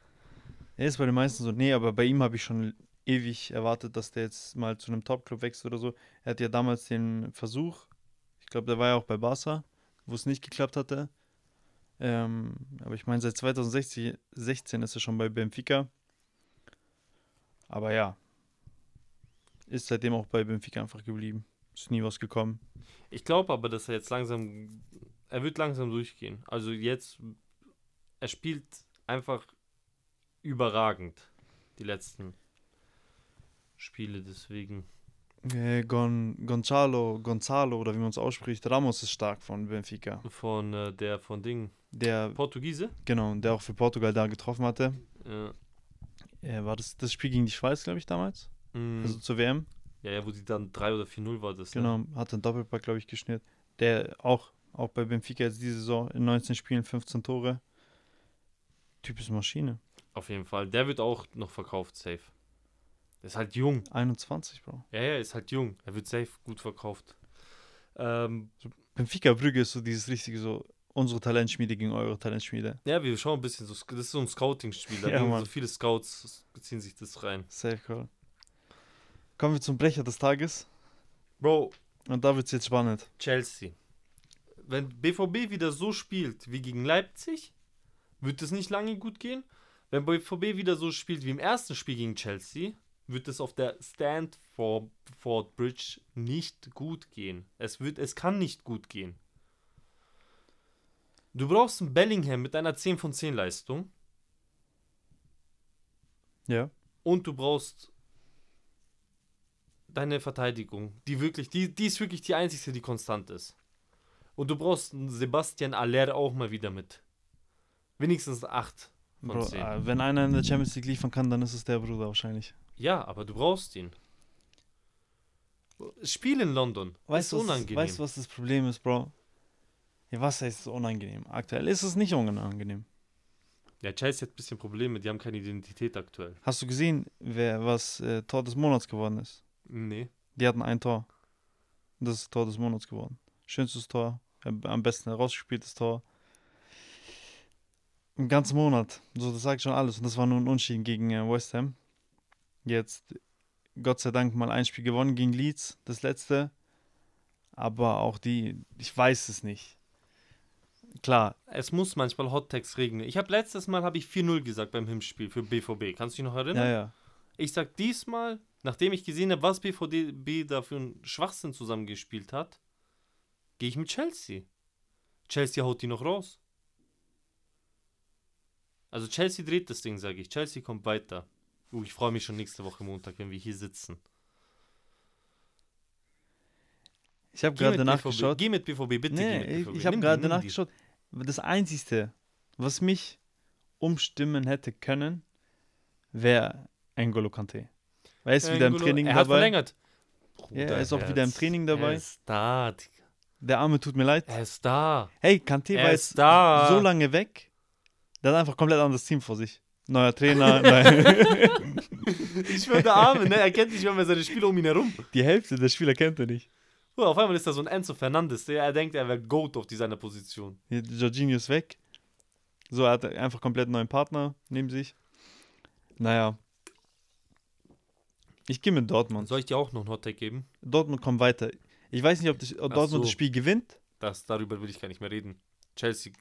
[SPEAKER 2] Er ist bei den meisten so, nee, aber bei ihm habe ich schon ewig erwartet, dass der jetzt mal zu einem Top-Club wechselt oder so. Er hat ja damals den Versuch, ich glaube, der war ja auch bei Barca, wo es nicht geklappt hatte. Ähm, aber ich meine, seit 2016 16 ist er schon bei Benfica. Aber ja, ist seitdem auch bei Benfica einfach geblieben. Ist nie was gekommen.
[SPEAKER 1] Ich glaube aber, dass er jetzt langsam, er wird langsam durchgehen. Also jetzt, er spielt einfach überragend die letzten Spiele, deswegen.
[SPEAKER 2] Äh, Gon, Gonzalo, Gonzalo oder wie man es ausspricht, Ramos ist stark von Benfica.
[SPEAKER 1] Von äh, der von Ding.
[SPEAKER 2] Der,
[SPEAKER 1] Portugiese?
[SPEAKER 2] genau, der auch für Portugal da getroffen hatte.
[SPEAKER 1] Ja.
[SPEAKER 2] Äh, war das das Spiel gegen die Schweiz, glaube ich, damals?
[SPEAKER 1] Mm.
[SPEAKER 2] Also zur WM.
[SPEAKER 1] Ja, ja, wo die dann 3 oder 4-0 war das. Ne?
[SPEAKER 2] Genau, hat einen Doppelpack, glaube ich, geschnürt. Der auch, auch bei Benfica jetzt diese Saison in 19 Spielen 15 Tore. Typ ist Maschine.
[SPEAKER 1] Auf jeden Fall. Der wird auch noch verkauft, safe. Der ist halt jung.
[SPEAKER 2] 21, Bro.
[SPEAKER 1] Ja, ja, ist halt jung. Er wird safe gut verkauft. Ähm,
[SPEAKER 2] Benfica Brügge ist so dieses richtige, so unsere Talentschmiede gegen eure Talentschmiede.
[SPEAKER 1] ja, wir schauen ein bisschen so. Das ist so ein Scouting-Spiel. Da
[SPEAKER 2] Ja,
[SPEAKER 1] gehen so viele Scouts ziehen sich das rein.
[SPEAKER 2] Safe Call. Kommen wir zum Brecher des Tages.
[SPEAKER 1] Bro,
[SPEAKER 2] Und da wird es jetzt spannend.
[SPEAKER 1] Chelsea. Wenn BVB wieder so spielt wie gegen Leipzig, wird es nicht lange gut gehen. Wenn BVB wieder so spielt wie im ersten Spiel gegen Chelsea, wird es auf der Stanford Bridge nicht gut gehen. Es, wird, es kann nicht gut gehen. Du brauchst einen Bellingham mit einer 10 von 10 Leistung
[SPEAKER 2] Ja.
[SPEAKER 1] und du brauchst deine Verteidigung, die wirklich, die, die ist wirklich die einzige, die konstant ist. Und du brauchst einen Sebastian Aller auch mal wieder mit. Wenigstens 8 von
[SPEAKER 2] Bro,
[SPEAKER 1] 10.
[SPEAKER 2] äh, wenn einer in der Champions League liefern kann, dann ist es der Bruder wahrscheinlich.
[SPEAKER 1] Ja, aber du brauchst ihn. Spiel in London.
[SPEAKER 2] Weißt du. Weißt was das Problem ist, Bro? Ja, was heißt so unangenehm? Aktuell ist es nicht unangenehm.
[SPEAKER 1] ja, Chelsea hat ein bisschen Probleme, die haben keine Identität aktuell.
[SPEAKER 2] Hast du gesehen, wer was äh, Tor des Monats geworden ist?
[SPEAKER 1] Nee.
[SPEAKER 2] Die hatten ein Tor. Das ist Tor des Monats geworden. Schönstes Tor, äh, am besten herausgespieltes Tor. Im ganzen Monat. So, das sagt schon alles. Und das war nur ein Unentschieden gegen äh, West Ham. Jetzt, Gott sei Dank, mal ein Spiel gewonnen gegen Leeds, das letzte. Aber auch die, ich weiß es nicht. Klar,
[SPEAKER 1] Es muss manchmal Hottext regnen. Ich habe letztes Mal habe ich 4-0 gesagt beim Hinspiel für BVB. Kannst du dich noch erinnern?
[SPEAKER 2] ja, ja.
[SPEAKER 1] Ich sag diesmal, nachdem ich gesehen habe, was BVB da für einen Schwachsinn zusammengespielt hat, gehe ich mit Chelsea. Chelsea haut die noch raus. Also Chelsea dreht das Ding, sage ich. Chelsea kommt weiter. Uh, ich freue mich schon nächste Woche Montag, wenn wir hier sitzen.
[SPEAKER 2] Ich habe gerade nachgeschaut.
[SPEAKER 1] BVB. Geh mit BVB, bitte
[SPEAKER 2] Nee,
[SPEAKER 1] BVB.
[SPEAKER 2] ich habe gerade nachgeschaut. Das Einzige, was mich umstimmen hätte können, wäre N'Golo Kante. Er ist wieder im Training
[SPEAKER 1] er hat
[SPEAKER 2] dabei.
[SPEAKER 1] verlängert.
[SPEAKER 2] Ja, er ist auch wieder im Training dabei.
[SPEAKER 1] Digga.
[SPEAKER 2] Der Arme tut mir leid.
[SPEAKER 1] Er ist da.
[SPEAKER 2] Hey, Kante
[SPEAKER 1] Er
[SPEAKER 2] war jetzt
[SPEAKER 1] da.
[SPEAKER 2] so lange weg. Der hat einfach komplett anderes Team vor sich. Neuer Trainer. nein.
[SPEAKER 1] Ich schwöre, der Arme, ne? Er kennt nicht mehr seine Spieler um ihn herum.
[SPEAKER 2] Die Hälfte der Spieler kennt er nicht.
[SPEAKER 1] So, auf einmal ist da so ein Enzo Fernandes, der er denkt, er wäre Goat auf seiner Position.
[SPEAKER 2] Jorginho ist weg. So, er hat einfach komplett einen neuen Partner neben sich. Naja. Ich gehe mit Dortmund.
[SPEAKER 1] Soll ich dir auch noch einen Hottag geben?
[SPEAKER 2] Dortmund kommt weiter. Ich weiß nicht, ob, das, ob Dortmund
[SPEAKER 1] so.
[SPEAKER 2] das Spiel gewinnt.
[SPEAKER 1] Das, darüber will ich gar nicht mehr reden. Chelsea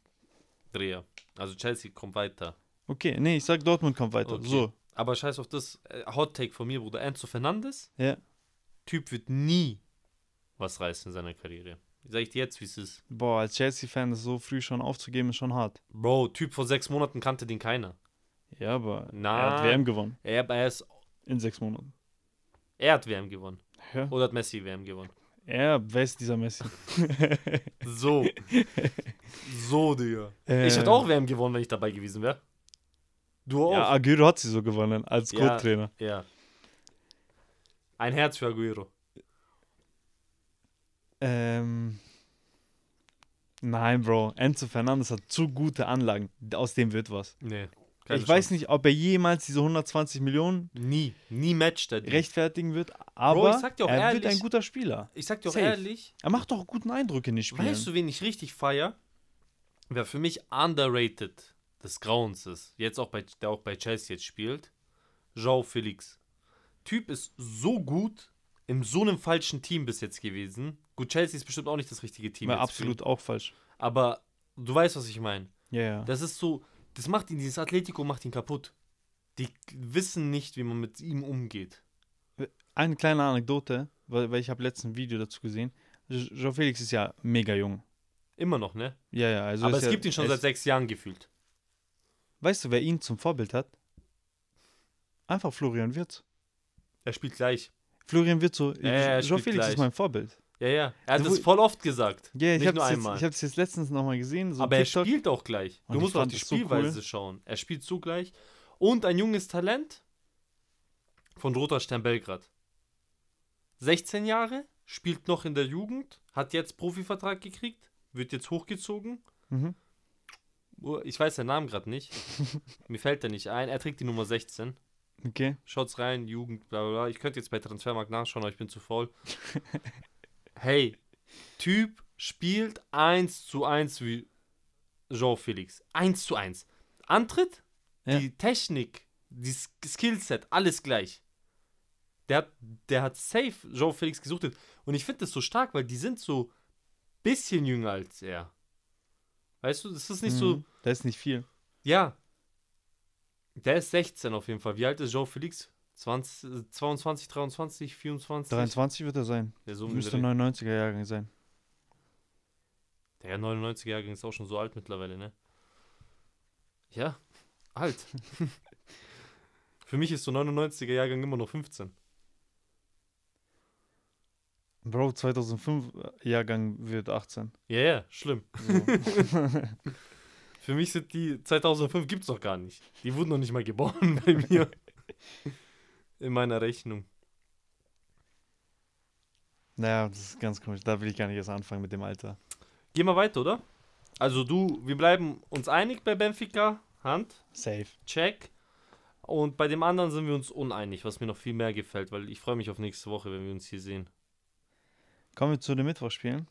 [SPEAKER 1] Dreher. Also Chelsea kommt weiter.
[SPEAKER 2] Okay, nee, ich sag Dortmund kommt weiter.
[SPEAKER 1] Okay.
[SPEAKER 2] So.
[SPEAKER 1] Aber scheiß auf das. äh, Hot Take von mir, Bruder. Enzo Fernandes.
[SPEAKER 2] Ja.
[SPEAKER 1] Typ wird nie was reißen in seiner Karriere. Sag ich dir jetzt, wie es ist.
[SPEAKER 2] Boah, als Chelsea-Fan das so früh schon aufzugeben, ist schon hart.
[SPEAKER 1] Bro, Typ vor sechs Monaten kannte den keiner.
[SPEAKER 2] Ja, aber er
[SPEAKER 1] Nein.
[SPEAKER 2] hat WM gewonnen.
[SPEAKER 1] Er, aber er, ist,
[SPEAKER 2] In sechs Monaten.
[SPEAKER 1] er hat WM gewonnen.
[SPEAKER 2] Ja.
[SPEAKER 1] Oder hat Messi WM gewonnen.
[SPEAKER 2] Er, wer ist dieser Messi?
[SPEAKER 1] So. so, Digga.
[SPEAKER 2] Äh,
[SPEAKER 1] Ich hätte auch WM gewonnen, wenn ich dabei gewesen wäre. Du auch?
[SPEAKER 2] Ja, Aguero hat sie so gewonnen, als
[SPEAKER 1] Ja.
[SPEAKER 2] Co-Trainer.
[SPEAKER 1] Ja. Ein Herz für Aguero.
[SPEAKER 2] Ähm. Nein, Bro. Enzo Fernandes hat zu gute Anlagen. Aus dem wird was.
[SPEAKER 1] Nee.
[SPEAKER 2] Ich weiß nicht, ob er jemals diese 120 Millionen
[SPEAKER 1] Nie. Nie matcht er
[SPEAKER 2] rechtfertigen wird, aber
[SPEAKER 1] ich sag dir auch
[SPEAKER 2] er wird
[SPEAKER 1] ehrlich-
[SPEAKER 2] ein guter Spieler.
[SPEAKER 1] Ich sag dir auch
[SPEAKER 2] Safe.
[SPEAKER 1] ehrlich,
[SPEAKER 2] Er macht doch guten Eindruck in den Spielen.
[SPEAKER 1] weißt du, wen ich richtig feier? Wer für mich underrated des Grauens ist, jetzt auch bei, der auch bei Chelsea jetzt spielt, Joao Felix. Typ ist so gut in so einem falschen Team bis jetzt gewesen. Gut, Chelsea ist bestimmt auch nicht das richtige Team.
[SPEAKER 2] Ja, absolut auch falsch.
[SPEAKER 1] Aber du weißt, was ich meine.
[SPEAKER 2] Ja, ja.
[SPEAKER 1] Das ist so, das macht ihn, dieses Atletico macht ihn kaputt. Die wissen nicht, wie man mit ihm umgeht.
[SPEAKER 2] Eine kleine Anekdote, weil, weil ich habe letztens ein Video dazu gesehen. Joao Felix ist ja mega jung.
[SPEAKER 1] Immer noch, ne?
[SPEAKER 2] Ja, ja. Also
[SPEAKER 1] Aber es
[SPEAKER 2] ja,
[SPEAKER 1] gibt ihn schon seit sechs Jahren gefühlt.
[SPEAKER 2] Weißt du, wer ihn zum Vorbild hat? Einfach Florian Wirtz.
[SPEAKER 1] Er spielt gleich.
[SPEAKER 2] Florian Wirtz so,
[SPEAKER 1] Ja, spielt
[SPEAKER 2] Felix
[SPEAKER 1] gleich.
[SPEAKER 2] ist mein Vorbild.
[SPEAKER 1] Ja, ja. Er hat es voll oft gesagt.
[SPEAKER 2] Ja, ich habe es jetzt, jetzt letztens nochmal gesehen. So
[SPEAKER 1] Aber er
[SPEAKER 2] TikTok.
[SPEAKER 1] spielt auch gleich.
[SPEAKER 2] Und
[SPEAKER 1] Du musst auf
[SPEAKER 2] fand
[SPEAKER 1] die Spielweise
[SPEAKER 2] cool.
[SPEAKER 1] schauen. Er spielt zugleich. Und ein junges Talent von Roter Stern Belgrad. 16 Jahre, spielt noch in der Jugend, hat jetzt Profivertrag gekriegt, wird jetzt hochgezogen.
[SPEAKER 2] Mhm.
[SPEAKER 1] Oh, Ich weiß den Namen gerade nicht. Mir fällt der nicht ein. Er trägt die Nummer 16.
[SPEAKER 2] Okay.
[SPEAKER 1] Schaut's rein, Jugend, bla bla bla. Ich könnte jetzt bei Transfermarkt nachschauen, aber ich bin zu faul. hey, Typ spielt 1 zu 1 wie Jean Felix. 1 zu 1. Antritt,
[SPEAKER 2] Ja.
[SPEAKER 1] die Technik, die Sk- Skillset, alles gleich. Der hat, der hat safe Jean Felix gesucht. Und ich finde das so stark, weil die sind so bisschen jünger als er. Weißt du, das ist nicht so.
[SPEAKER 2] Mhm. Da ist nicht viel.
[SPEAKER 1] Ja. Der ist 16 auf jeden Fall. Wie alt ist Joe Felix? 20, äh, 22, 23, 24?
[SPEAKER 2] 23 wird er sein.
[SPEAKER 1] Der, so
[SPEAKER 2] Müsste
[SPEAKER 1] den Dreh.
[SPEAKER 2] 99er Jahrgang sein.
[SPEAKER 1] der 99er Jahrgang ist auch schon so alt mittlerweile, ne? Ja, alt. Für mich ist so 99er Jahrgang immer noch 15.
[SPEAKER 2] Bro, 2005 Jahrgang wird 18.
[SPEAKER 1] Ja, ja, schlimm.
[SPEAKER 2] So.
[SPEAKER 1] Für mich sind die 2005 gibt's noch gar nicht. Die wurden noch nicht mal geboren bei mir. In meiner Rechnung.
[SPEAKER 2] naja, das ist ganz komisch. Da will ich gar nicht erst anfangen mit dem Alter.
[SPEAKER 1] Gehen wir weiter, oder? Also du, wir bleiben uns einig bei Benfica, Hand.
[SPEAKER 2] Safe.
[SPEAKER 1] Check. Und bei dem anderen sind wir uns uneinig, was mir noch viel mehr gefällt, weil ich freue mich auf nächste Woche, wenn wir uns hier sehen.
[SPEAKER 2] Kommen wir zu den Mittwochspielen.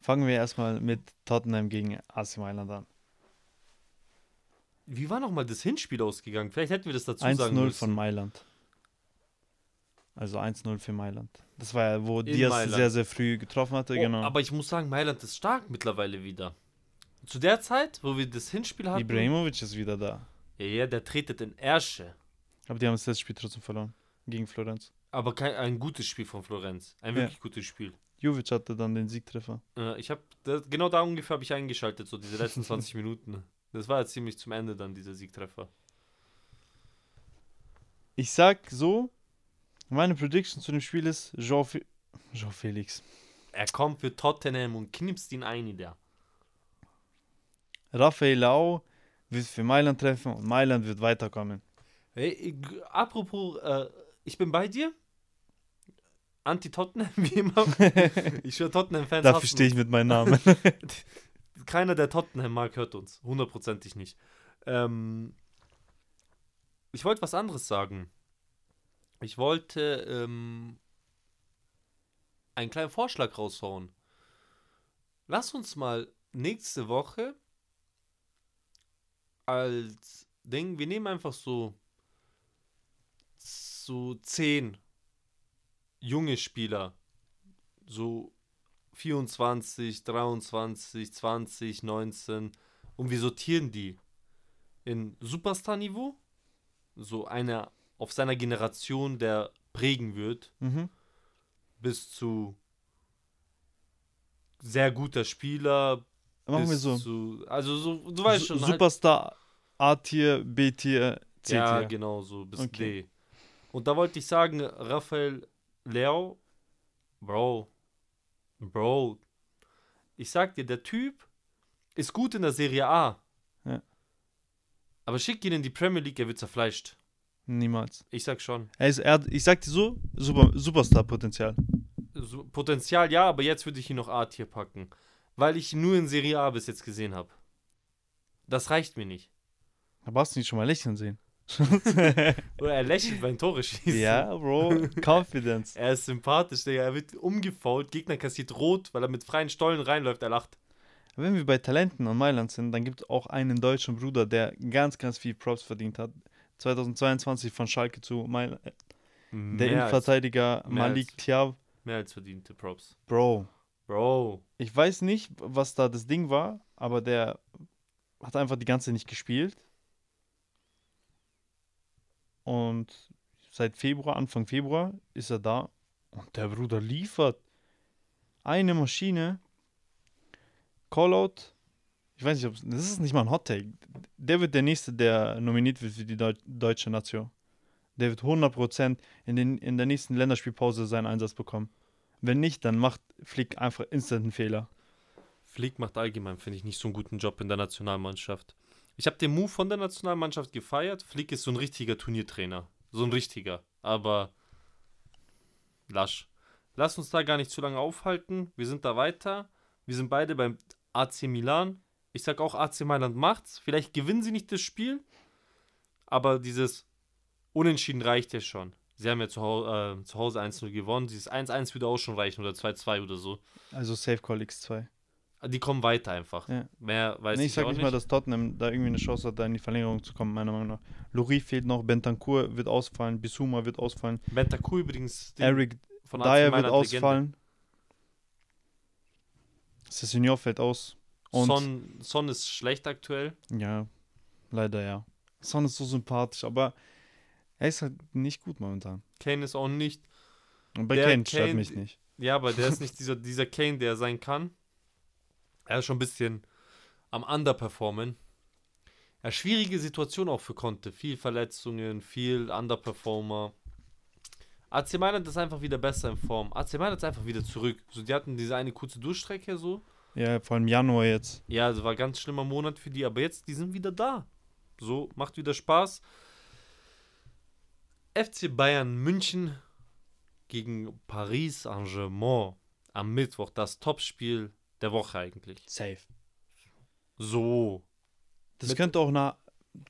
[SPEAKER 2] Fangen wir erstmal mit Tottenham gegen AC Mailand an.
[SPEAKER 1] Wie war nochmal das Hinspiel ausgegangen? Vielleicht hätten wir das dazu sagen
[SPEAKER 2] 1-0
[SPEAKER 1] müssen.
[SPEAKER 2] von Mailand. Also 1-0 für Mailand. Das war ja, wo
[SPEAKER 1] In
[SPEAKER 2] Diaz
[SPEAKER 1] Mailand.
[SPEAKER 2] sehr, sehr früh getroffen hatte,
[SPEAKER 1] Oh,
[SPEAKER 2] genau.
[SPEAKER 1] Aber ich muss sagen, Mailand ist stark mittlerweile wieder. Zu der Zeit, wo wir das Hinspiel hatten.
[SPEAKER 2] Ibrahimovic ist wieder da.
[SPEAKER 1] Ja, ja, der tretet in Ersche.
[SPEAKER 2] Aber die haben das letzte Spiel trotzdem verloren. Gegen Florenz.
[SPEAKER 1] Aber kein, ein gutes Spiel von Florenz. Ein
[SPEAKER 2] Ja.
[SPEAKER 1] wirklich gutes Spiel.
[SPEAKER 2] Jovic hatte dann den Siegtreffer.
[SPEAKER 1] Äh, ich habe genau da ungefähr habe ich eingeschaltet, so diese letzten 20 Minuten. Das war ja ziemlich zum Ende dann, dieser Siegtreffer.
[SPEAKER 2] Ich sag so, meine Prediction zu dem Spiel ist Jean, Fe Jean Felix.
[SPEAKER 1] Er kommt für Tottenham und knipst ihn ein, der.
[SPEAKER 2] Rafael Lau wird für Mailand treffen und Mailand wird weiterkommen.
[SPEAKER 1] Hey, ich, apropos, äh, ich bin bei dir. Anti-Tottenham, wie immer. ich höre Tottenham-Fans
[SPEAKER 2] Dafür stehe ich mit meinem Namen.
[SPEAKER 1] Keiner, der Tottenham mag, hört uns. Hundertprozentig nicht. Ähm, ich wollte was anderes sagen. Ich wollte ähm, einen kleinen Vorschlag raushauen. Lass uns mal nächste Woche als Ding, wir nehmen einfach so so zehn junge Spieler, so 24, 23, 20, 19 und wir sortieren die in Superstar-Niveau, so einer auf seiner Generation, der prägen wird,
[SPEAKER 2] Mhm.
[SPEAKER 1] bis zu sehr guter Spieler.
[SPEAKER 2] Machen
[SPEAKER 1] bis
[SPEAKER 2] wir so.
[SPEAKER 1] Zu, also so, du weißt
[SPEAKER 2] Su-
[SPEAKER 1] schon. halt-
[SPEAKER 2] Superstar A-Tier, B-Tier, C-Tier.
[SPEAKER 1] Ja, genau, so bis
[SPEAKER 2] Okay.
[SPEAKER 1] D. Und da wollte ich sagen, Raphael Leo, Bro, Bro, ich sag dir, der Typ ist gut in der Serie A.
[SPEAKER 2] Ja.
[SPEAKER 1] Aber schick ihn in die Premier League, er wird zerfleischt.
[SPEAKER 2] Niemals.
[SPEAKER 1] Ich sag schon.
[SPEAKER 2] Er ist, er, ich sag dir so, Super, Superstar-Potenzial.
[SPEAKER 1] So, Potenzial ja, aber jetzt würde ich ihn noch A-Tier packen. Weil ich ihn nur in Serie A bis jetzt gesehen habe. Das reicht mir nicht.
[SPEAKER 2] Aber hast du nicht schon mal lächeln sehen?
[SPEAKER 1] Oder er lächelt, wenn Tore schießt.
[SPEAKER 2] ja, Bro, Confidence.
[SPEAKER 1] Er ist sympathisch, Digga. Er wird umgefault, Gegner kassiert rot, weil er mit freien Stollen reinläuft, er lacht.
[SPEAKER 2] Wenn wir bei Talenten und Mailand sind, dann gibt es auch einen deutschen Bruder, der ganz, ganz viel Props verdient hat. 2022 von Schalke zu Mailand. Der
[SPEAKER 1] Mehr als,
[SPEAKER 2] Innenverteidiger
[SPEAKER 1] mehr
[SPEAKER 2] Malik
[SPEAKER 1] als-
[SPEAKER 2] Thiaw.
[SPEAKER 1] mehr als verdiente Props.
[SPEAKER 2] Bro,
[SPEAKER 1] Bro.
[SPEAKER 2] ich weiß nicht, was da das Ding war, aber der hat einfach die ganze nicht gespielt. Und seit Februar, Anfang Februar, ist er da und der Bruder liefert. Eine Maschine. Callout. Ich weiß nicht, ob das ist nicht mal ein Hot Take. Der wird der nächste, der nominiert wird für die Deu deutsche Nation. Der wird 100% in, den, in der nächsten Länderspielpause seinen Einsatz bekommen. Wenn nicht, dann macht Flick einfach instant einen Fehler.
[SPEAKER 1] Flick macht allgemein, finde ich, nicht so einen guten Job in der Nationalmannschaft. Ich habe den Move von der Nationalmannschaft gefeiert. Flick ist so ein richtiger Turniertrainer. So ein richtiger. Aber lasch. Lass uns da gar nicht zu lange aufhalten. Wir sind da weiter. Wir sind beide beim AC Milan. Ich sag auch, AC Mailand macht's. Vielleicht gewinnen sie nicht das Spiel. Aber dieses Unentschieden reicht ja schon. Sie haben ja zu, äh, zu Hause 1-0 gewonnen. Dieses 1-1 würde auch schon reichen oder 2-2 oder so.
[SPEAKER 2] Also Safe Call X2.
[SPEAKER 1] Die kommen weiter einfach.
[SPEAKER 2] Ja.
[SPEAKER 1] Mehr weiß
[SPEAKER 2] Nee,
[SPEAKER 1] ich,
[SPEAKER 2] ich sag nicht mal, dass Tottenham da irgendwie eine Chance hat, da in die Verlängerung zu kommen, meiner Meinung nach. Lori fehlt noch, Bentancur wird ausfallen, Bissouma wird ausfallen,
[SPEAKER 1] Bentancur übrigens
[SPEAKER 2] Eric
[SPEAKER 1] von
[SPEAKER 2] Dyer wird ausfallen. Sessignon fällt aus. Und
[SPEAKER 1] Son, Son ist schlecht aktuell.
[SPEAKER 2] ja, leider ja. Son ist so sympathisch, aber er ist halt nicht gut momentan.
[SPEAKER 1] Kane ist auch nicht.
[SPEAKER 2] Und bei
[SPEAKER 1] Der
[SPEAKER 2] Kane stört mich nicht.
[SPEAKER 1] Ja, aber der ist nicht dieser, dieser Kane, der sein kann. Er ist schon ein bisschen am Underperformen. Ja, schwierige Situation auch für Conte. Viel Verletzungen, viel Underperformer. AC Mailand ist einfach wieder besser in Form. AC Mailand ist einfach wieder zurück. So, die hatten diese eine kurze Durchstrecke so.
[SPEAKER 2] Ja, vor allem Januar jetzt.
[SPEAKER 1] Ja, es war ein ganz schlimmer Monat für die, aber jetzt, die sind wieder da. So, macht wieder Spaß. FC Bayern München gegen Paris Saint-Germain am Mittwoch, das Topspiel der Woche eigentlich.
[SPEAKER 2] Safe.
[SPEAKER 1] So.
[SPEAKER 2] Das
[SPEAKER 1] Mit-
[SPEAKER 2] könnte auch, na,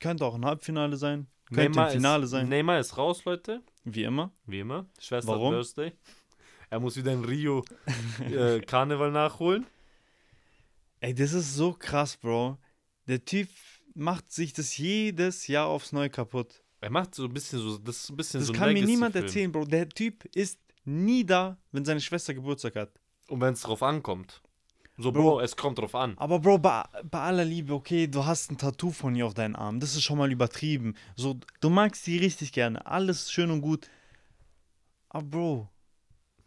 [SPEAKER 2] könnte auch ein Halbfinale sein. Könnte
[SPEAKER 1] Neymar
[SPEAKER 2] ein Finale
[SPEAKER 1] ist,
[SPEAKER 2] sein.
[SPEAKER 1] Neymar ist raus, Leute.
[SPEAKER 2] Wie immer.
[SPEAKER 1] Wie immer. Schwester
[SPEAKER 2] Warum?
[SPEAKER 1] Birthday. Er muss wieder in Rio äh, Karneval nachholen.
[SPEAKER 2] Ey, das ist so krass, Bro. Der Typ macht sich das jedes Jahr aufs Neue kaputt.
[SPEAKER 1] Er macht so ein bisschen so, das ist ein bisschen
[SPEAKER 2] Das
[SPEAKER 1] so ein
[SPEAKER 2] kann mir niemand erzählen, Bro. Der Typ ist nie da, wenn seine Schwester Geburtstag hat.
[SPEAKER 1] Und wenn es drauf ankommt. So,
[SPEAKER 2] Bro.
[SPEAKER 1] Bro, es kommt drauf an.
[SPEAKER 2] Aber Bro, bei, bei aller Liebe, okay, du hast ein Tattoo von ihr auf deinen Arm. Das ist schon mal übertrieben. So, du magst sie richtig gerne. Alles schön und gut. Aber Bro,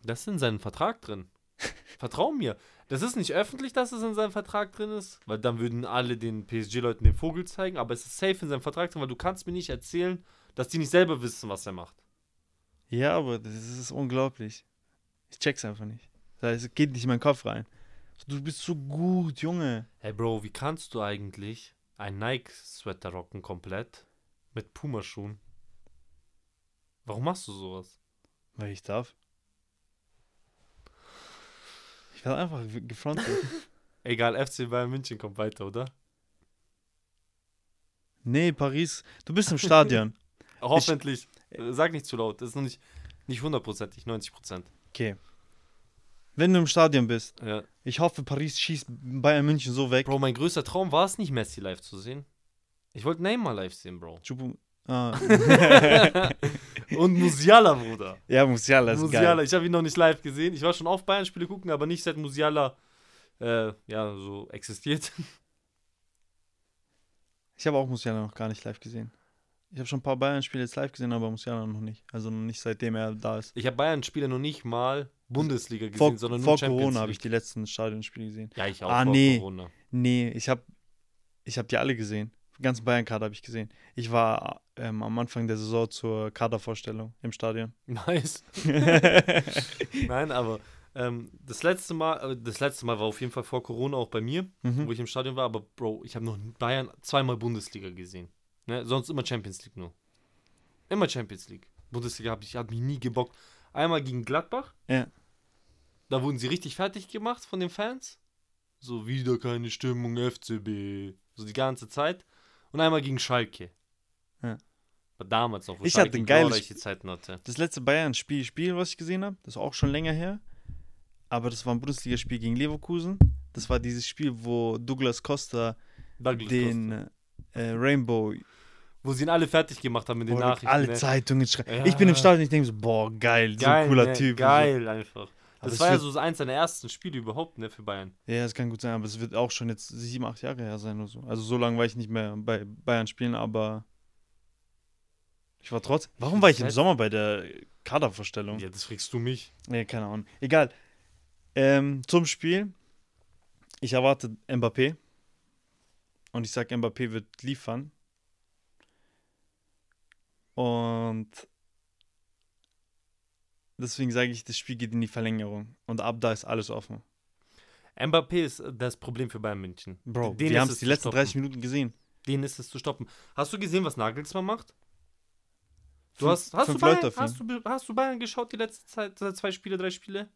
[SPEAKER 1] Das ist in seinem Vertrag drin. Vertrau mir. Das ist nicht öffentlich, dass es in seinem Vertrag drin ist, weil dann würden alle den PSG-Leuten den Vogel zeigen, aber es ist safe in seinem Vertrag drin, weil du kannst mir nicht erzählen, dass die nicht selber wissen, was er macht.
[SPEAKER 2] ja, aber das ist unglaublich. Ich check's einfach nicht. Das geht nicht in meinen Kopf rein. Du bist so gut, Junge.
[SPEAKER 1] Hey Bro, wie kannst du eigentlich ein Nike-Sweater rocken komplett mit Pumaschuhen? Warum machst du sowas?
[SPEAKER 2] Weil ich darf. Ich werde einfach ge- gefrontet.
[SPEAKER 1] Egal, FC Bayern München kommt weiter, oder?
[SPEAKER 2] nee, Paris, du bist im Stadion.
[SPEAKER 1] Hoffentlich. Äh, Sag nicht zu laut, das ist noch nicht, nicht hundertprozentig, 90 Prozent.
[SPEAKER 2] Okay. Wenn du im Stadion bist,
[SPEAKER 1] Ja.
[SPEAKER 2] ich hoffe, Paris schießt Bayern München so weg.
[SPEAKER 1] Bro, mein größter Traum war es nicht, Messi live zu sehen. Ich wollte Neymar live sehen, Bro.
[SPEAKER 2] Chupu- Ah.
[SPEAKER 1] Und Musiala, Bruder.
[SPEAKER 2] ja, Musiala ist
[SPEAKER 1] Musiala,
[SPEAKER 2] geil.
[SPEAKER 1] ich habe ihn noch nicht live gesehen. Ich war schon auf Bayern-Spiele gucken, aber nicht seit Musiala äh, ja, so existiert.
[SPEAKER 2] Ich habe auch Musiala noch gar nicht live gesehen. Ich habe schon ein paar Bayern-Spiele jetzt live gesehen, aber Musiala noch nicht. Also noch nicht seitdem er da ist.
[SPEAKER 1] Ich habe Bayern-Spiele noch nicht mal Bundesliga gesehen,
[SPEAKER 2] Vor,
[SPEAKER 1] sondern nur
[SPEAKER 2] vor Corona habe ich die letzten Stadionspiele gesehen.
[SPEAKER 1] Ja, ich auch
[SPEAKER 2] Ah,
[SPEAKER 1] vor
[SPEAKER 2] nee.
[SPEAKER 1] Corona.
[SPEAKER 2] Nee, ich habe ich hab die alle gesehen. Den ganzen Bayern-Kader habe ich gesehen. Ich war ähm, am Anfang der Saison zur Kadervorstellung im Stadion.
[SPEAKER 1] Nice. Nein, aber ähm, das letzte Mal, äh, das letzte Mal war auf jeden Fall vor Corona auch bei mir,
[SPEAKER 2] Mhm.
[SPEAKER 1] wo ich im Stadion war, aber Bro, ich habe noch Bayern zweimal Bundesliga gesehen. Ne? Sonst immer Champions League nur. Immer Champions League. Bundesliga hab ich, hat mich nie gebockt. Einmal gegen Gladbach.
[SPEAKER 2] Ja.
[SPEAKER 1] Da wurden sie richtig fertig gemacht von den Fans. So wieder keine Stimmung, FCB. So die ganze Zeit. Und einmal gegen Schalke.
[SPEAKER 2] Ja.
[SPEAKER 1] War damals noch, wo
[SPEAKER 2] Ich
[SPEAKER 1] Schalke
[SPEAKER 2] hatte ein geiles-
[SPEAKER 1] Zeiten hatte.
[SPEAKER 2] Das letzte Bayern-Spiel, Spiel, was ich gesehen habe, das ist auch schon länger her. Aber das war ein Bundesligaspiel gegen Leverkusen. Das war dieses Spiel, wo Douglas Costa
[SPEAKER 1] Douglas
[SPEAKER 2] den äh, Rainbow
[SPEAKER 1] Wo sie ihn alle fertig gemacht haben mit den
[SPEAKER 2] wo
[SPEAKER 1] Nachrichten.
[SPEAKER 2] alle
[SPEAKER 1] ne?
[SPEAKER 2] Zeitungen schreiben.
[SPEAKER 1] Ja.
[SPEAKER 2] Ich bin im Stadion, ich denke so, boah, geil, so
[SPEAKER 1] Geil,
[SPEAKER 2] ein cooler
[SPEAKER 1] ne?
[SPEAKER 2] Typ. und
[SPEAKER 1] Geil einfach.
[SPEAKER 2] Aber
[SPEAKER 1] Das
[SPEAKER 2] es
[SPEAKER 1] war ja so eins seiner ersten Spiele überhaupt, ne, für Bayern.
[SPEAKER 2] So. Ja, das kann gut sein, aber es wird auch schon jetzt sieben, acht Jahre her sein oder so. Also so lange war ich nicht mehr bei Bayern spielen, aber ich war trotzdem. Warum war ich im Sommer bei der Kadervorstellung?
[SPEAKER 1] Ja, das fragst du mich.
[SPEAKER 2] Nee, keine Ahnung. Egal. Ähm, zum Spiel. Ich erwarte Mbappé. Und ich sage, Mbappé wird liefern. Und deswegen sage ich, das Spiel geht in die Verlängerung. Und ab da ist alles offen.
[SPEAKER 1] Mbappé ist äh, das Problem für Bayern München.
[SPEAKER 2] Bro,
[SPEAKER 1] Den
[SPEAKER 2] wir haben
[SPEAKER 1] es
[SPEAKER 2] die letzten
[SPEAKER 1] stoppen.
[SPEAKER 2] 30 Minuten gesehen.
[SPEAKER 1] Den ist es zu stoppen. Hast du gesehen, was Nagelsmann macht? Du
[SPEAKER 2] Fünf-
[SPEAKER 1] hast, hast, du
[SPEAKER 2] fünf
[SPEAKER 1] Bayern,
[SPEAKER 2] Leute auf ihn.
[SPEAKER 1] hast, du, hast du Bayern geschaut die letzte Zeit, seit zwei Spiele, drei Spiele?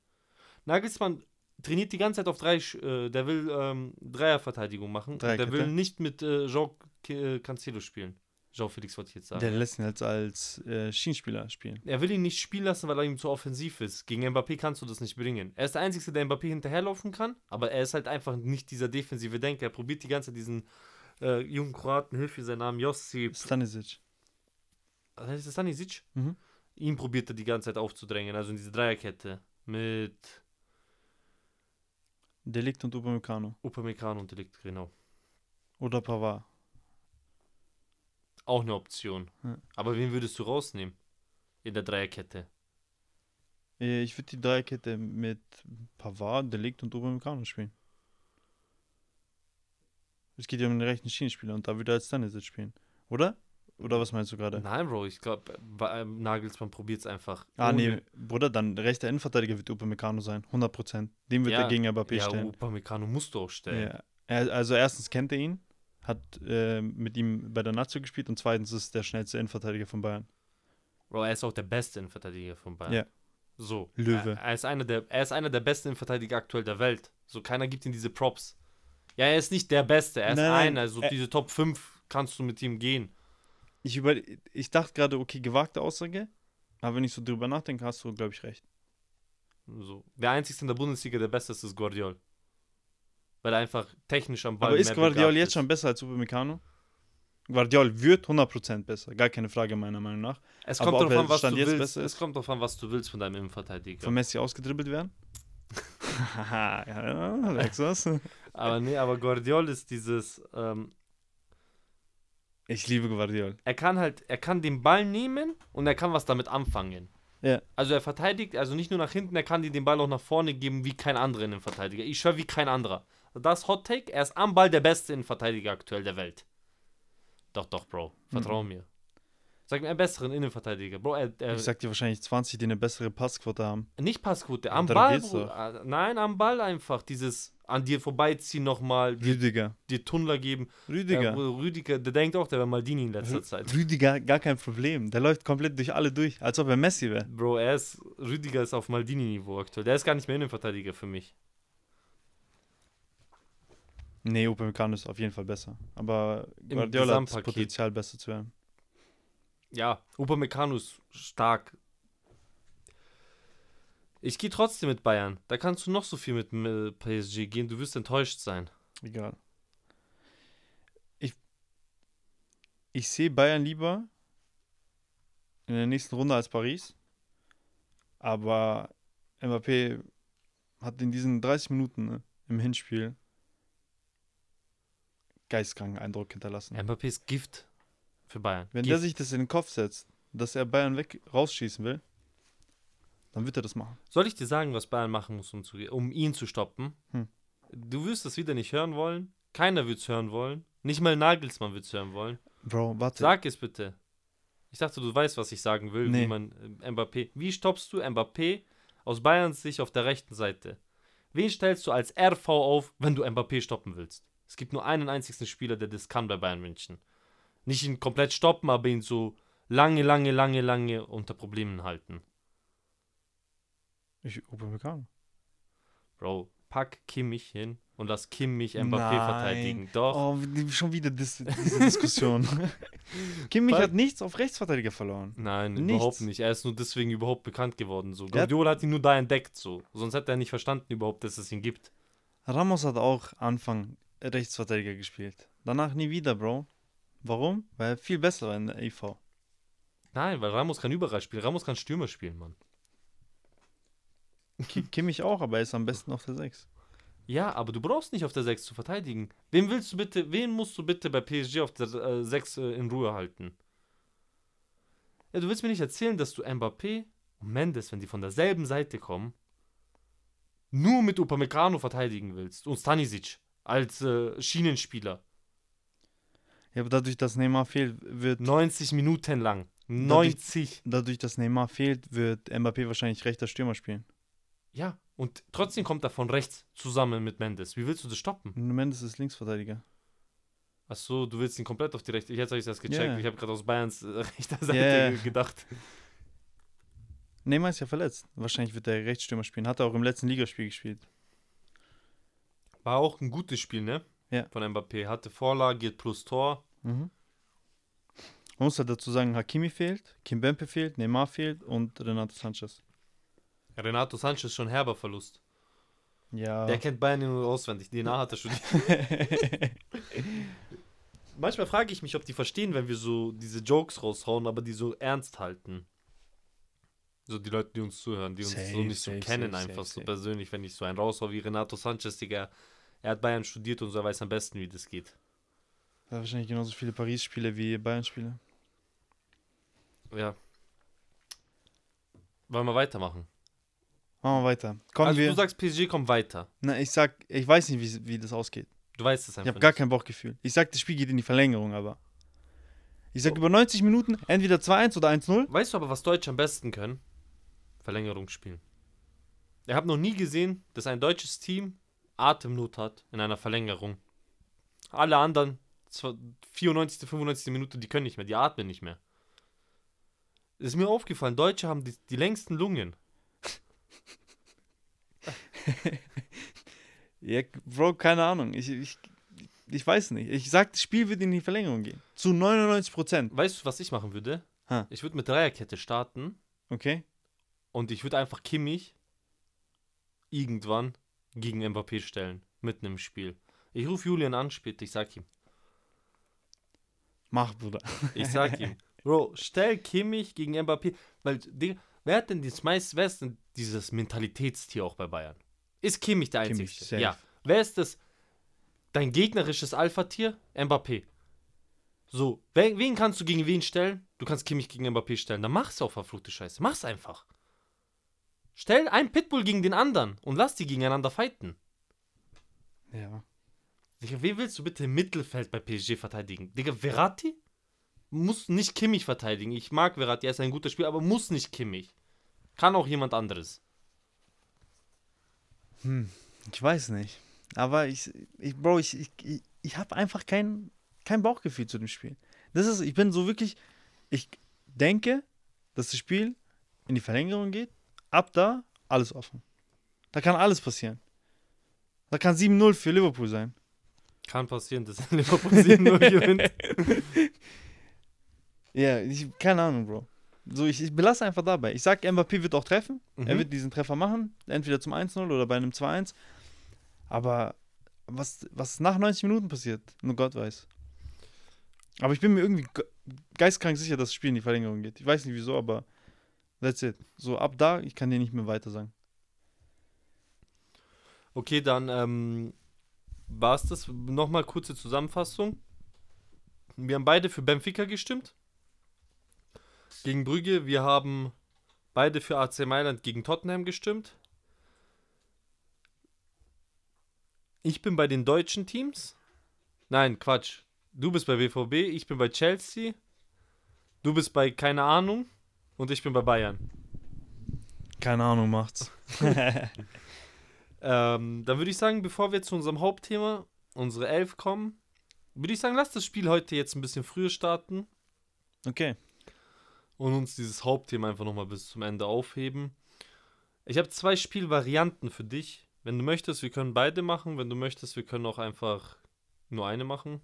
[SPEAKER 1] Nagelsmann trainiert die ganze Zeit auf drei, äh, der will ähm, Dreierverteidigung machen. Der
[SPEAKER 2] Dreierkette.
[SPEAKER 1] will nicht mit äh, Jean äh, Cancelo spielen. Jean Felix wollte ich jetzt sagen.
[SPEAKER 2] Der lässt ihn jetzt als äh, Schienenspieler spielen.
[SPEAKER 1] Er will ihn nicht spielen lassen, weil er ihm zu offensiv ist. Gegen Mbappé kannst du das nicht bringen. Er ist der Einzige, der Mbappé hinterherlaufen kann, aber er ist halt einfach nicht dieser defensive Denker. Er probiert die ganze Zeit diesen äh, jungen Kroaten, hilf mir sein Name, Josip.
[SPEAKER 2] Stanisic.
[SPEAKER 1] Heißt das Stanisic?
[SPEAKER 2] Mhm.
[SPEAKER 1] Ihn probiert er die ganze Zeit aufzudrängen, also in diese Dreierkette. Mit
[SPEAKER 2] Delikt und Upamecano.
[SPEAKER 1] Upamecano und Delikt, genau.
[SPEAKER 2] Oder Pavard.
[SPEAKER 1] Auch eine Option.
[SPEAKER 2] Ja.
[SPEAKER 1] Aber wen würdest du rausnehmen? In der Dreierkette.
[SPEAKER 2] Äh, Ich würde die Dreierkette mit Pavard, Delikt und Upamecano spielen. Es geht ja um den rechten Schienenspieler und da würde er als Stanisic spielen. Oder? Oder was meinst du gerade?
[SPEAKER 1] Nein, Bro, ich glaube, Nagelsmann probiert es einfach.
[SPEAKER 2] Ah,
[SPEAKER 1] Ohne-
[SPEAKER 2] nee, Bruder, dann rechter Innenverteidiger wird Upamecano sein. 100%. Den wird
[SPEAKER 1] Ja,
[SPEAKER 2] er gegen Mbappé
[SPEAKER 1] ja,
[SPEAKER 2] stellen.
[SPEAKER 1] Upamecano musst du auch stellen.
[SPEAKER 2] Ja. Also erstens kennt er ihn, hat äh, mit ihm bei der Nazio gespielt und zweitens ist der schnellste Innenverteidiger von Bayern.
[SPEAKER 1] Bro, er ist auch der beste Innenverteidiger von Bayern.
[SPEAKER 2] Ja.
[SPEAKER 1] So.
[SPEAKER 2] Löwe.
[SPEAKER 1] Er, er, ist einer der, er ist einer der besten Innenverteidiger aktuell der Welt. So, keiner gibt ihm diese Props. Ja, er ist nicht der Beste, er ist
[SPEAKER 2] Nein, nein,
[SPEAKER 1] einer. So,
[SPEAKER 2] er-
[SPEAKER 1] diese Top 5 kannst du mit ihm gehen.
[SPEAKER 2] Ich, über, ich dachte gerade, okay, gewagte Aussage, aber wenn ich so drüber nachdenke, hast du, glaube ich, recht.
[SPEAKER 1] So. Der einzige in der Bundesliga, der Beste ist, ist Guardiol. Weil er einfach technisch am Ball
[SPEAKER 2] aber ist Guardiol jetzt
[SPEAKER 1] ist.
[SPEAKER 2] schon besser als Upamecano? Guardiol wird 100% besser, gar keine Frage meiner Meinung nach.
[SPEAKER 1] Es kommt darauf an, was
[SPEAKER 2] Stand
[SPEAKER 1] du willst. Es kommt darauf an, was du willst von deinem Innenverteidiger.
[SPEAKER 2] Von Messi ausgedribbelt werden? Haha, ja, was?
[SPEAKER 1] aber nee, aber Guardiol ist dieses, ähm,
[SPEAKER 2] Ich liebe Guardiol.
[SPEAKER 1] er kann halt, er kann den Ball nehmen und er kann was damit anfangen.
[SPEAKER 2] Ja.
[SPEAKER 1] Also er verteidigt, also nicht nur nach hinten, er kann dir den Ball auch nach vorne geben wie kein anderer Innenverteidiger. Ich schwör wie kein anderer. Das Hot Take, er ist am Ball der beste Innenverteidiger aktuell der Welt. Doch, doch, Bro. Vertrau mir. Sag mir einen besseren Innenverteidiger. Bro, er, er
[SPEAKER 2] Ich sag dir wahrscheinlich 20, die eine bessere Passquote haben.
[SPEAKER 1] nicht Passquote, am Ball, Bro. Äh, Nein, am Ball einfach. Dieses an dir vorbeiziehen nochmal,
[SPEAKER 2] Rüdiger.
[SPEAKER 1] dir Tunnler geben.
[SPEAKER 2] Rüdiger.
[SPEAKER 1] Ja, Rüdiger, der denkt auch, der wäre Maldini in letzter
[SPEAKER 2] Rü-
[SPEAKER 1] Zeit.
[SPEAKER 2] Rüdiger, gar kein Problem. Der läuft komplett durch alle durch, als ob er Messi wäre.
[SPEAKER 1] Bro, er ist, Rüdiger ist auf Maldini-Niveau aktuell. Der ist gar nicht mehr Innenverteidiger für mich.
[SPEAKER 2] Nee, Upamecano ist auf jeden Fall besser. Aber
[SPEAKER 1] Im
[SPEAKER 2] Guardiola hat das. Potenzial, besser zu werden.
[SPEAKER 1] Ja, Upamecano ist stark. Ich gehe trotzdem mit Bayern. Da kannst du noch so viel mit PSG gehen. Du wirst enttäuscht sein.
[SPEAKER 2] Egal. Ich, ich sehe Bayern lieber in der nächsten Runde als Paris. Aber Mbappé hat in diesen 30 Minuten ne, im Hinspiel geistkranken Eindruck hinterlassen.
[SPEAKER 1] Mbappé ist Gift für Bayern.
[SPEAKER 2] Wenn
[SPEAKER 1] Gift.
[SPEAKER 2] der sich das in den Kopf setzt, dass er Bayern weg rausschießen will, dann wird er das machen.
[SPEAKER 1] Soll ich dir sagen, was Bayern machen muss, um, zu, um ihn zu stoppen?
[SPEAKER 2] Hm.
[SPEAKER 1] Du wirst das wieder nicht hören wollen. Keiner wird es hören wollen. Nicht mal Nagelsmann wird es hören wollen.
[SPEAKER 2] Bro, warte.
[SPEAKER 1] Sag es bitte. Ich dachte, du weißt, was ich sagen will,
[SPEAKER 2] Nee.
[SPEAKER 1] wie man äh, Mbappé. Wie stoppst du Mbappé aus Bayerns Sicht auf der rechten Seite? Wen stellst du als RV auf, wenn du Mbappé stoppen willst? Es gibt nur einen einzigen Spieler, der das kann bei Bayern München. Nicht ihn komplett stoppen, aber ihn so lange, lange, lange, lange unter Problemen halten.
[SPEAKER 2] Ich Upamecano.
[SPEAKER 1] Bro, pack Kimmich hin und lass Kimmich Mbappé
[SPEAKER 2] Nein.
[SPEAKER 1] verteidigen. Doch.
[SPEAKER 2] Oh, schon wieder dis diese Diskussion. Kimmich
[SPEAKER 1] Was?
[SPEAKER 2] hat nichts auf Rechtsverteidiger verloren.
[SPEAKER 1] Nein,
[SPEAKER 2] Nichts.
[SPEAKER 1] überhaupt nicht. Er ist nur deswegen überhaupt bekannt geworden. So.
[SPEAKER 2] Der hat-
[SPEAKER 1] Guardiola hat ihn nur da entdeckt. So. Sonst hätte er nicht verstanden überhaupt, dass es ihn gibt.
[SPEAKER 2] Ramos hat auch Anfang Rechtsverteidiger gespielt. Danach nie wieder, Bro. Warum? Weil er viel besser war in der EV.
[SPEAKER 1] Nein, weil Ramos kann überall spielen. Ramos kann Stürmer spielen, Mann.
[SPEAKER 2] Ki- Kimmich auch, aber er ist am besten auf der 6.
[SPEAKER 1] Ja, aber du brauchst nicht auf der 6 zu verteidigen. Wen willst du bitte, wen musst du bitte bei PSG auf der äh, 6 äh, in Ruhe halten? Ja, du willst mir nicht erzählen, dass du Mbappé und Mendes, wenn die von derselben Seite kommen, nur mit Upamecano verteidigen willst und Stanisic als äh, Schienenspieler.
[SPEAKER 2] Ja, aber dadurch, dass Neymar fehlt, wird
[SPEAKER 1] 90 Minuten lang. 90.
[SPEAKER 2] dadurch, dass Neymar fehlt, wird Mbappé wahrscheinlich rechter Stürmer spielen.
[SPEAKER 1] Ja, und trotzdem kommt er von rechts zusammen mit Mendes. Wie willst du das stoppen?
[SPEAKER 2] Mendes ist Linksverteidiger.
[SPEAKER 1] Achso, du willst ihn komplett auf die rechte. Jetzt habe ich das gecheckt.
[SPEAKER 2] Ja.
[SPEAKER 1] Ich habe gerade aus Bayerns äh, rechter Seite ge- gedacht.
[SPEAKER 2] Neymar ist ja verletzt. Wahrscheinlich wird er Rechtsstürmer spielen. Hat er auch im letzten Ligaspiel gespielt.
[SPEAKER 1] War auch ein gutes Spiel, ne?
[SPEAKER 2] Ja.
[SPEAKER 1] Von Mbappé. Hatte Vorlage plus Tor.
[SPEAKER 2] Mhm. Man muss halt dazu sagen, Hakimi fehlt, Kim Bempe fehlt, Neymar fehlt und Renato Sanchez.
[SPEAKER 1] Renato Sanchez schon herber Verlust.
[SPEAKER 2] Ja.
[SPEAKER 1] Der kennt Bayern nur auswendig. DNA hat er schon. Manchmal frage ich mich, ob die verstehen, wenn wir so diese Jokes raushauen, aber die so ernst halten. So die Leute, die uns zuhören, die uns so
[SPEAKER 2] Safe,
[SPEAKER 1] nicht so
[SPEAKER 2] safe,
[SPEAKER 1] kennen,
[SPEAKER 2] safe,
[SPEAKER 1] einfach so persönlich, wenn ich so einen raushau wie Renato Sanchez, Digga. Er hat Bayern studiert und so er weiß am besten, wie das geht.
[SPEAKER 2] Er hat wahrscheinlich genauso viele Paris-Spiele wie Bayern-Spiele.
[SPEAKER 1] Ja. Wollen wir weitermachen?
[SPEAKER 2] Machen wir weiter. Kommen
[SPEAKER 1] also
[SPEAKER 2] wir.
[SPEAKER 1] du sagst, PSG kommt weiter.
[SPEAKER 2] Na, ich sag, ich weiß nicht, wie, wie das ausgeht.
[SPEAKER 1] Du weißt es
[SPEAKER 2] Ich
[SPEAKER 1] einfach
[SPEAKER 2] habe gar kein Bauchgefühl. Ich sag, das Spiel geht in die Verlängerung, aber. Ich sag über 90 Minuten entweder 2-1 oder 1-0.
[SPEAKER 1] Weißt du aber, was Deutsche am besten können? Verlängerung spielen. Ich habe noch nie gesehen, dass ein deutsches Team Atemnot hat in einer Verlängerung. Alle anderen, zwar 94., 95. Minute, die können nicht mehr, die atmen nicht mehr. Ist mir aufgefallen, Deutsche haben die, die längsten Lungen.
[SPEAKER 2] Ja, Bro, keine Ahnung. Ich, ich, ich weiß nicht. Ich sag, das Spiel wird in die Verlängerung gehen. Zu 99 Prozent.
[SPEAKER 1] Weißt du, was ich machen würde?
[SPEAKER 2] Ha.
[SPEAKER 1] Ich würde mit Dreierkette starten
[SPEAKER 2] Okay?
[SPEAKER 1] und ich würde einfach Kimmich irgendwann gegen Mbappé stellen. Mitten im Spiel. Ich rufe Julian an später, ich sag ihm.
[SPEAKER 2] Mach, Bruder.
[SPEAKER 1] Ich sag ihm, Bro, stell Kimmich gegen Mbappé, weil, Digga, wer hat denn das meiste, wer ist denn dieses Mentalitätstier auch bei Bayern? Ist Kimmich der Einzige?
[SPEAKER 2] Kimmich, safe.
[SPEAKER 1] ja. Wer ist das? Dein gegnerisches Alpha-Tier? Mbappé. So, wen, wen kannst du gegen wen stellen? Du kannst Kimmich gegen Mbappé stellen. Dann mach's auch, verfluchte Scheiße. Mach's einfach. Stell einen Pitbull gegen den anderen und lass die gegeneinander fighten.
[SPEAKER 2] Ja.
[SPEAKER 1] Digga, wen willst du bitte im Mittelfeld bei PSG verteidigen? Digga, Verratti? Muss nicht Kimmich verteidigen. Ich mag Verratti, er ist ein guter Spieler, aber muss nicht Kimmich. Kann auch jemand anderes.
[SPEAKER 2] Ich weiß nicht. Aber ich, ich Bro, ich, ich, ich, ich habe einfach kein, kein Bauchgefühl zu dem Spiel. Das ist, ich bin so wirklich, ich denke, dass das Spiel in die Verlängerung geht. Ab da alles offen. Da kann alles passieren. Da kann 7-0 für Liverpool sein.
[SPEAKER 1] Kann passieren, dass Liverpool 7-0 gewinnt.
[SPEAKER 2] Ja, ich, keine Ahnung, Bro. So, ich, ich belasse einfach dabei. Ich sag, Mbappé wird auch treffen. Er
[SPEAKER 1] Mhm.
[SPEAKER 2] wird diesen Treffer machen. Entweder zum 1-0 oder bei einem 2-1. Aber was, was nach 90 Minuten passiert, nur Gott weiß. Aber ich bin mir irgendwie ge- geistkrank sicher, dass das Spiel in die Verlängerung geht. Ich weiß nicht wieso, aber that's it. So ab da, ich kann dir nicht mehr weiter sagen.
[SPEAKER 1] Okay, dann, ähm, war es das. Nochmal kurze Zusammenfassung. Wir haben beide für Benfica gestimmt. Gegen Brügge. Wir haben beide für AC Mailand gegen Tottenham gestimmt. Ich bin bei den deutschen Teams. Nein, Quatsch. Du bist bei BVB, ich bin bei Chelsea. Du bist bei keine Ahnung und ich bin bei Bayern.
[SPEAKER 2] Keine Ahnung, macht's.
[SPEAKER 1] Ähm, dann würde ich sagen, bevor wir zu unserem Hauptthema, unsere Elf kommen, würde ich sagen, lass das Spiel heute jetzt ein bisschen früher starten
[SPEAKER 2] Okay.
[SPEAKER 1] und uns dieses Hauptthema einfach nochmal bis zum Ende aufheben. Ich habe zwei Spielvarianten für dich. Wenn du möchtest, wir können beide machen. Wenn du möchtest, wir können auch einfach nur eine machen.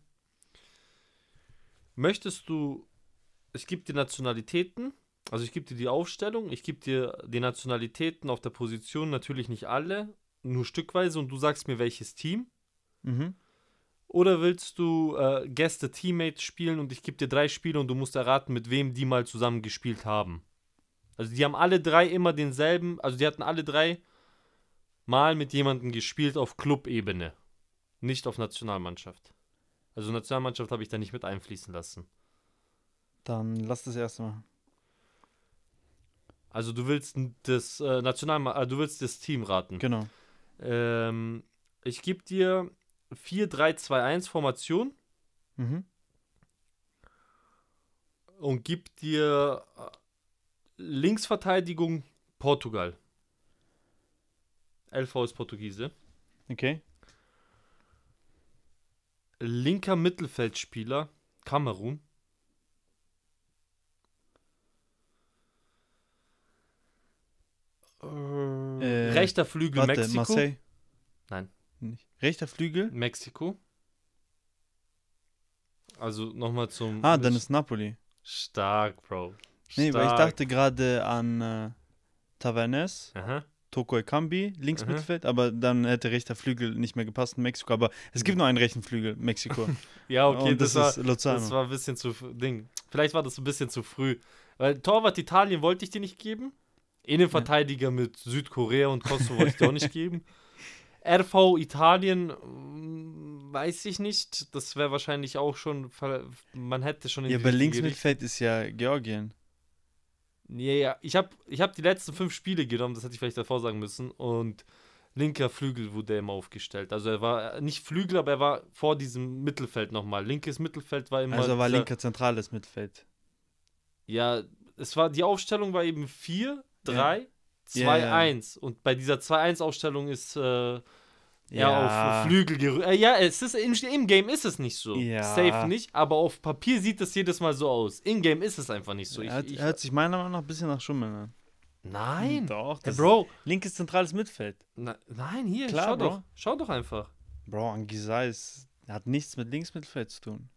[SPEAKER 1] Möchtest du, ich gebe dir Nationalitäten, also ich gebe dir die Aufstellung, ich gebe dir die Nationalitäten auf der Position, natürlich nicht alle, nur stückweise und du sagst mir welches Team.
[SPEAKER 2] Mhm.
[SPEAKER 1] Oder willst du äh, Gäste Teammates spielen und ich gebe dir drei Spiele und du musst erraten, mit wem die mal zusammen gespielt haben? Also die haben alle drei immer denselben, also die hatten alle drei mal mit jemandem gespielt auf Clubebene, nicht auf Nationalmannschaft. Also Nationalmannschaft habe ich da nicht mit einfließen lassen.
[SPEAKER 2] Dann lass das erste mal.
[SPEAKER 1] Also du willst das äh, National, äh, du willst das Team raten.
[SPEAKER 2] Genau.
[SPEAKER 1] Ähm, ich gebe dir 4-3-2-1 Formation
[SPEAKER 2] Mhm.
[SPEAKER 1] und gib dir äh, Linksverteidigung Portugal. LV ist Portugiese.
[SPEAKER 2] Okay.
[SPEAKER 1] Linker Mittelfeldspieler Kamerun.
[SPEAKER 2] Äh,
[SPEAKER 1] Rechter Flügel
[SPEAKER 2] Warte,
[SPEAKER 1] Mexiko.
[SPEAKER 2] Marseille?
[SPEAKER 1] Nein.
[SPEAKER 2] Nicht. Rechter Flügel?
[SPEAKER 1] Mexiko. Also nochmal zum.
[SPEAKER 2] Ah, dann ist Napoli.
[SPEAKER 1] Stark, Bro.
[SPEAKER 2] Nee, weil ich
[SPEAKER 1] Stark.
[SPEAKER 2] dachte gerade an äh, Tavernes,
[SPEAKER 1] Aha.
[SPEAKER 2] Toko Ekambi, links
[SPEAKER 1] Aha.
[SPEAKER 2] Mittelfeld, aber dann hätte rechter Flügel nicht mehr gepasst in Mexiko. Aber es gibt nur einen rechten Flügel, Mexiko.
[SPEAKER 1] Ja, okay, das,
[SPEAKER 2] das,
[SPEAKER 1] war,
[SPEAKER 2] Lozano.
[SPEAKER 1] das war ein bisschen zu Ding. Vielleicht war das ein bisschen zu früh. Weil Torwart Italien wollte ich dir nicht geben. Innenverteidiger mit Südkorea und Kosovo wollte ich dir auch nicht geben. RV Italien, mm, weiß ich nicht. Das wäre wahrscheinlich auch schon, man hätte schon in
[SPEAKER 2] ja, aber
[SPEAKER 1] richtige
[SPEAKER 2] links
[SPEAKER 1] Richtung-
[SPEAKER 2] Mittelfeld ist ja Georgien.
[SPEAKER 1] Ja, ja. Ich habe ich hab die letzten fünf Spiele genommen, das hätte ich vielleicht davor sagen müssen. Und linker Flügel wurde er immer aufgestellt. Also er war nicht Flügel, aber er war vor diesem Mittelfeld nochmal. Linkes Mittelfeld war immer.
[SPEAKER 2] Also er war linker zentrales Mittelfeld.
[SPEAKER 1] Ja, es war, die Aufstellung war eben 4, 3,
[SPEAKER 2] Ja,
[SPEAKER 1] 2,
[SPEAKER 2] ja.
[SPEAKER 1] 1. Und bei dieser 2-1-Aufstellung ist äh,
[SPEAKER 2] Ja.
[SPEAKER 1] auf Flügel gerückt. Äh, ja, es ist im, im Game ist es nicht so.
[SPEAKER 2] Ja.
[SPEAKER 1] Safe nicht, aber auf Papier sieht es jedes Mal so aus. In Game ist es einfach nicht so. Ich,
[SPEAKER 2] er
[SPEAKER 1] ich,
[SPEAKER 2] hört sich meiner Meinung nach ein bisschen nach Schummeln an.
[SPEAKER 1] nein.
[SPEAKER 2] Doch,
[SPEAKER 1] Hey,
[SPEAKER 2] das
[SPEAKER 1] Bro,
[SPEAKER 2] Ist linkes zentrales Mittelfeld.
[SPEAKER 1] Na, nein, hier,
[SPEAKER 2] Klar,
[SPEAKER 1] schau
[SPEAKER 2] Bro.
[SPEAKER 1] doch. Schau doch einfach.
[SPEAKER 2] Bro, Angisa ist, hat nichts mit links Mittelfeld zu tun.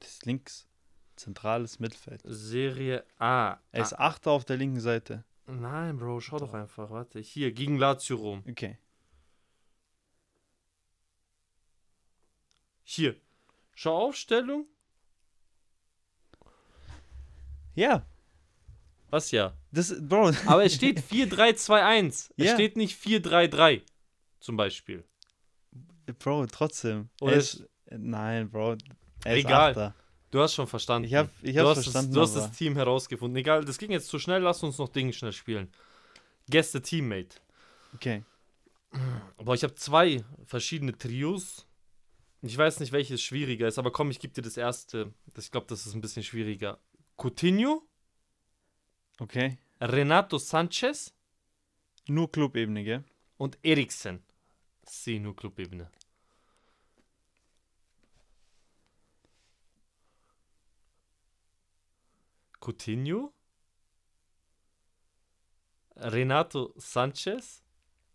[SPEAKER 2] Das ist links zentrales Mittelfeld.
[SPEAKER 1] Serie A.
[SPEAKER 2] Er ist
[SPEAKER 1] Ah,
[SPEAKER 2] Achter auf der linken Seite.
[SPEAKER 1] Nein, Bro, schau doch einfach. Warte, hier, gegen Lazio Rom.
[SPEAKER 2] Okay.
[SPEAKER 1] Hier. Schau Aufstellung.
[SPEAKER 2] Ja,
[SPEAKER 1] Was ja?
[SPEAKER 2] das, Bro,
[SPEAKER 1] Aber es steht 4-3-2-1. Es
[SPEAKER 2] Ja.
[SPEAKER 1] steht nicht 4-3-3. Zum Beispiel.
[SPEAKER 2] Bro, trotzdem.
[SPEAKER 1] Oder
[SPEAKER 2] er
[SPEAKER 1] ist,
[SPEAKER 2] nein, Bro, er ist
[SPEAKER 1] Egal.
[SPEAKER 2] Achter.
[SPEAKER 1] Du hast schon verstanden.
[SPEAKER 2] Ich hab, ich
[SPEAKER 1] du
[SPEAKER 2] hab's
[SPEAKER 1] hast,
[SPEAKER 2] verstanden,
[SPEAKER 1] das, du hast
[SPEAKER 2] aber
[SPEAKER 1] das Team herausgefunden. Egal, das ging jetzt zu schnell. Lass uns noch Dinge schnell spielen. Gäste Teammate.
[SPEAKER 2] okay.
[SPEAKER 1] Boah, ich habe zwei verschiedene Trios. Ich weiß nicht, welches schwieriger ist, aber komm, ich gebe dir das erste. Das, ich glaube, das ist ein bisschen schwieriger. Coutinho,
[SPEAKER 2] Okay.
[SPEAKER 1] Renato Sanchez
[SPEAKER 2] Nur Clubebene, gell?
[SPEAKER 1] und Eriksen. Sie, nur Clubebene. Coutinho, Renato Sanchez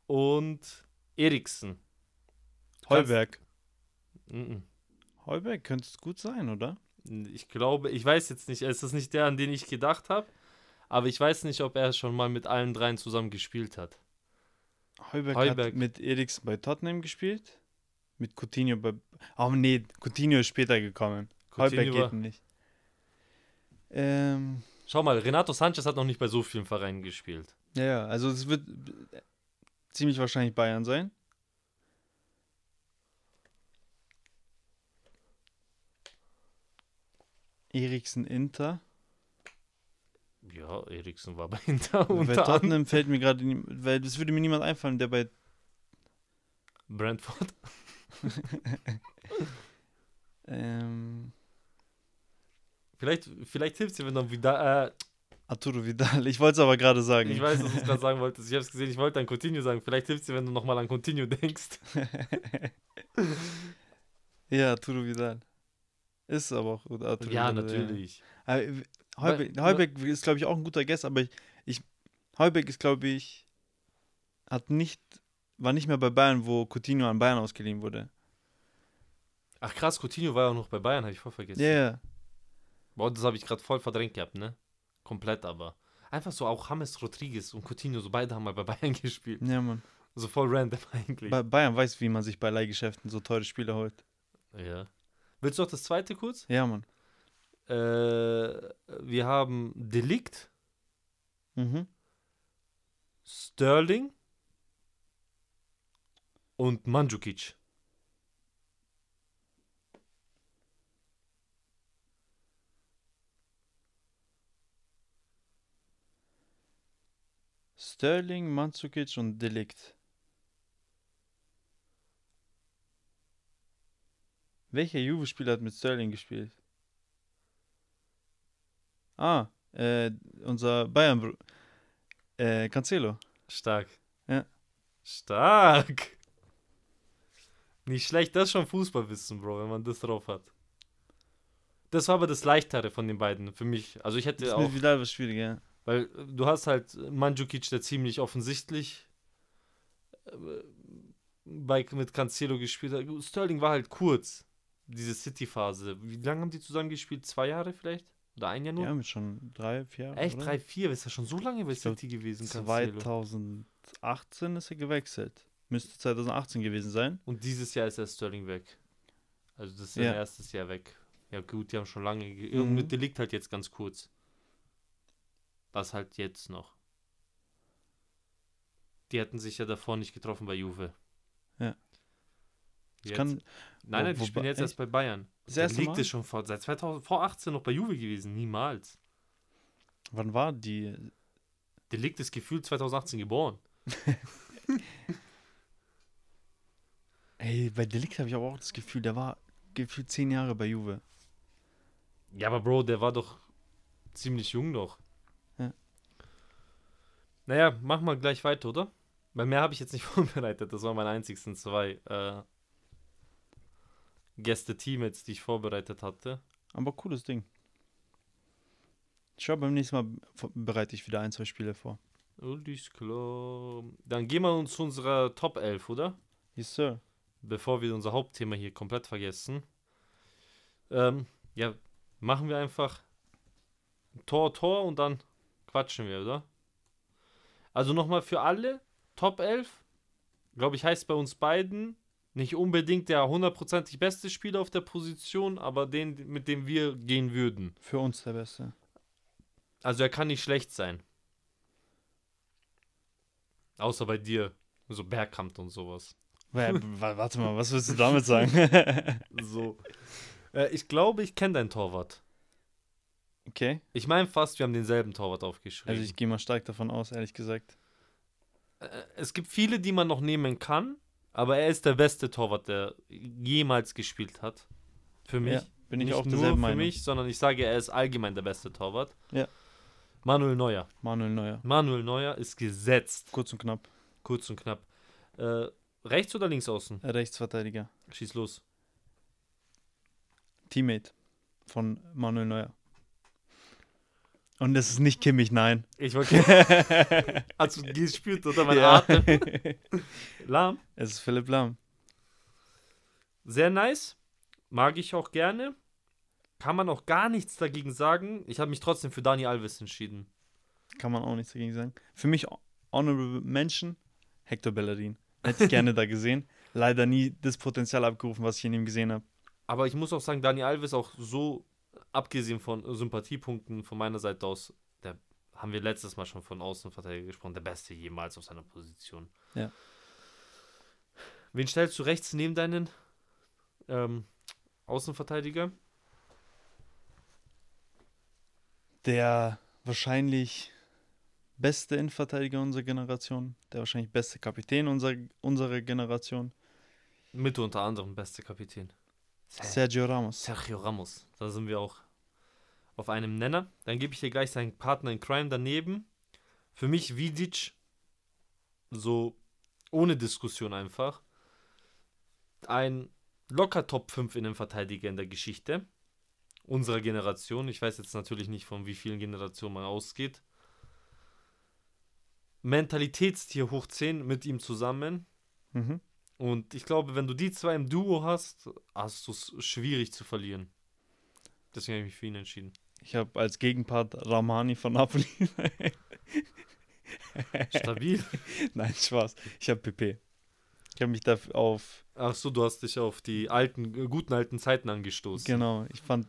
[SPEAKER 1] und Eriksen.
[SPEAKER 2] Heuberg. Heuberg könnte es gut sein, oder?
[SPEAKER 1] Ich glaube, ich weiß jetzt nicht, es ist nicht der, an den ich gedacht habe, aber ich weiß nicht, ob er schon mal mit allen dreien zusammen gespielt hat.
[SPEAKER 2] Heuberg,
[SPEAKER 1] Heuberg.
[SPEAKER 2] hat mit Eriksen bei Tottenham gespielt. Mit Coutinho bei. Oh nee, Coutinho ist später gekommen. Heuberg
[SPEAKER 1] Coutinho war-
[SPEAKER 2] geht nicht. Ähm,
[SPEAKER 1] Schau mal, Renato Sanchez hat noch nicht bei so vielen Vereinen gespielt.
[SPEAKER 2] Ja, also es wird ziemlich wahrscheinlich Bayern sein. Eriksen Inter.
[SPEAKER 1] Ja, Eriksen war bei Inter.
[SPEAKER 2] Bei Tottenham fällt mir gerade, weil das würde mir niemand einfallen, der bei
[SPEAKER 1] Brentford.
[SPEAKER 2] ähm,
[SPEAKER 1] Vielleicht, vielleicht hilft dir, wenn du wieder. Äh,
[SPEAKER 2] Arturo Vidal. Ich wollte es aber gerade sagen.
[SPEAKER 1] ich weiß, was du gerade sagen wolltest. Ich habe es gesehen, ich wollte an Coutinho sagen. Vielleicht hilft dir, wenn du nochmal an Coutinho denkst.
[SPEAKER 2] ja, Arturo Vidal. Ist aber auch gut. Arturo
[SPEAKER 1] Ja,
[SPEAKER 2] Vidal,
[SPEAKER 1] natürlich.
[SPEAKER 2] Aber, äh, Heubeck, Heubeck ist, glaube ich, auch ein guter Guess, aber ich, ich Heubeck ist, glaube ich, hat nicht, war nicht mehr bei Bayern, wo Coutinho an Bayern ausgeliehen wurde.
[SPEAKER 1] Ach krass, Coutinho war ja auch noch bei Bayern, habe ich voll vergessen.
[SPEAKER 2] Ja, ja.
[SPEAKER 1] Boah, das habe ich gerade voll verdrängt gehabt, ne? Komplett aber. Einfach so auch James Rodriguez und Coutinho, so beide haben mal bei Bayern gespielt.
[SPEAKER 2] Ja, Mann.
[SPEAKER 1] So voll random eigentlich.
[SPEAKER 2] Ba Bayern weiß, wie man sich bei Leihgeschäften so teure Spieler holt.
[SPEAKER 1] ja. Willst du noch das zweite kurz?
[SPEAKER 2] Ja, Mann.
[SPEAKER 1] Äh, wir haben Delikt,
[SPEAKER 2] Mhm.
[SPEAKER 1] Sterling und Mandzukic.
[SPEAKER 2] Sterling, Mandzukic und Delikt. Welcher Juve-Spieler hat mit Sterling gespielt? Ah, äh, unser Bayern, äh, Cancelo.
[SPEAKER 1] Stark.
[SPEAKER 2] Ja.
[SPEAKER 1] Stark. Nicht schlecht, das ist schon Fußballwissen, Bro, wenn man das drauf hat. Das war aber das Leichtere von den beiden für mich. Also ich
[SPEAKER 2] Das
[SPEAKER 1] hätte
[SPEAKER 2] ist
[SPEAKER 1] auch,
[SPEAKER 2] mit Vidal was schwieriger.
[SPEAKER 1] Weil äh, du hast halt Mandzukic, der ziemlich offensichtlich äh, bei, mit Cancelo gespielt hat. Sterling war halt kurz, diese City-Phase. Wie lange haben die zusammen gespielt? Zwei Jahre vielleicht? Oder ein Jahr nur?
[SPEAKER 2] Ja, mit schon drei, vier Jahren.
[SPEAKER 1] Echt?
[SPEAKER 2] oder?
[SPEAKER 1] Drei, vier? Ist ja schon so lange bei
[SPEAKER 2] Ich glaub,
[SPEAKER 1] City gewesen, Cancelo.
[SPEAKER 2] 2018 ist er gewechselt. Müsste 2018 gewesen sein.
[SPEAKER 1] Und dieses Jahr ist er Sterling weg. Also das ist sein
[SPEAKER 2] Ja.
[SPEAKER 1] erstes Jahr weg. Ja gut, die haben schon lange. ge- Irgend mit
[SPEAKER 2] Mhm.
[SPEAKER 1] Delikt halt jetzt ganz kurz. Das halt jetzt noch. Die hätten sich ja davor nicht getroffen bei Juve.
[SPEAKER 2] Ja.
[SPEAKER 1] Jetzt,
[SPEAKER 2] kann-
[SPEAKER 1] nein, nein, die spielen jetzt erst bei Bayern.
[SPEAKER 2] Das
[SPEAKER 1] Der
[SPEAKER 2] erste
[SPEAKER 1] liegt
[SPEAKER 2] Mal?
[SPEAKER 1] ist schon vor, seit 2000, vor 18 noch bei Juve gewesen. Niemals.
[SPEAKER 2] Wann war die?
[SPEAKER 1] Der liegt ist gefühlt 2018 geboren.
[SPEAKER 2] Ey, bei Delikt habe ich aber auch das Gefühl, der war gefühlt zehn Jahre bei Juve.
[SPEAKER 1] Ja, aber Bro, der war doch ziemlich jung noch.
[SPEAKER 2] Ja.
[SPEAKER 1] Naja, machen wir gleich weiter, oder? Weil mehr habe ich jetzt nicht vorbereitet. Das waren meine einzigsten zwei äh, Gäste-Teammates, die ich vorbereitet hatte.
[SPEAKER 2] Aber cooles Ding. Glaube, beim nächsten Mal bereite ich wieder ein, zwei Spiele vor.
[SPEAKER 1] Alles klar. Dann gehen wir uns zu unserer Top 11, oder?
[SPEAKER 2] Yes, Sir.
[SPEAKER 1] Bevor wir unser Hauptthema hier komplett vergessen. Ähm, ja, machen wir einfach Tor, Tor und dann quatschen wir, oder? Also nochmal für alle, Top 11, glaube ich, heißt bei uns beiden nicht unbedingt der hundertprozentig beste Spieler auf der Position, aber den, mit dem wir gehen würden.
[SPEAKER 2] Für uns der Beste.
[SPEAKER 1] Also er kann nicht schlecht sein. Außer bei dir, so Bergkamp und sowas.
[SPEAKER 2] Wa- wa- Warte mal, was willst du damit sagen?
[SPEAKER 1] So. Äh, ich glaube, ich kenne deinen Torwart.
[SPEAKER 2] Okay.
[SPEAKER 1] Ich meine fast, wir haben denselben Torwart aufgeschrieben.
[SPEAKER 2] Also ich gehe mal stark davon aus, ehrlich gesagt.
[SPEAKER 1] äh, es gibt viele, die man noch nehmen kann, aber er ist der beste Torwart, der jemals gespielt hat. Für mich.
[SPEAKER 2] Ja, bin ich
[SPEAKER 1] Nicht
[SPEAKER 2] auch
[SPEAKER 1] nur für
[SPEAKER 2] Meinung.
[SPEAKER 1] mich, sondern ich sage, er ist allgemein der beste Torwart.
[SPEAKER 2] Ja.
[SPEAKER 1] Manuel Neuer.
[SPEAKER 2] Manuel Neuer.
[SPEAKER 1] Manuel Neuer ist gesetzt.
[SPEAKER 2] Kurz und knapp.
[SPEAKER 1] Kurz und knapp. Äh, rechts oder links außen?
[SPEAKER 2] Rechtsverteidiger.
[SPEAKER 1] Schieß los.
[SPEAKER 2] Teammate von Manuel Neuer. Und es ist nicht Kimmich, nein.
[SPEAKER 1] Ich wollte. Hast du gespürt oder mein
[SPEAKER 2] Ja.
[SPEAKER 1] Atem? Lahm.
[SPEAKER 2] es ist Philipp Lahm.
[SPEAKER 1] Sehr nice. Mag ich auch gerne. Kann man auch gar nichts dagegen sagen. Ich habe mich trotzdem für Dani Alves entschieden.
[SPEAKER 2] Kann man auch nichts dagegen sagen. Für mich Honorable Mention, Hector Bellerin. Hätte ich gerne da gesehen. Leider nie das Potenzial abgerufen, was ich in ihm gesehen habe.
[SPEAKER 1] Aber ich muss auch sagen, Dani Alves auch so, abgesehen von Sympathiepunkten von meiner Seite aus, der haben wir letztes Mal schon von Außenverteidiger gesprochen, der Beste jemals auf seiner Position.
[SPEAKER 2] Ja.
[SPEAKER 1] Wen stellst du rechts neben deinen ähm, Außenverteidiger?
[SPEAKER 2] Der wahrscheinlich beste Innenverteidiger unserer Generation. Der wahrscheinlich beste Kapitän unserer, unserer Generation.
[SPEAKER 1] Mit unter anderem beste Kapitän.
[SPEAKER 2] Sergio Ramos.
[SPEAKER 1] Sergio Ramos. Da sind wir auch auf einem Nenner. Dann gebe ich dir gleich seinen Partner in Crime daneben. Für mich Vidic so ohne Diskussion einfach ein locker Top 5 Innenverteidiger in der Geschichte unserer Generation. Ich weiß jetzt natürlich nicht, von wie vielen Generationen man ausgeht. Mentalitätstier hoch 10 mit ihm zusammen.
[SPEAKER 2] Mhm.
[SPEAKER 1] Und ich glaube, wenn du die zwei im Duo hast, hast du es schwierig zu verlieren. Deswegen habe ich mich für ihn entschieden.
[SPEAKER 2] Ich habe als Gegenpart Ramani von Napoli.
[SPEAKER 1] Stabil.
[SPEAKER 2] Nein, Spaß. Ich habe PP. Ich habe mich da auf.
[SPEAKER 1] Ach so, du hast dich auf die alten, äh, guten alten Zeiten angestoßen.
[SPEAKER 2] Genau, ich fand.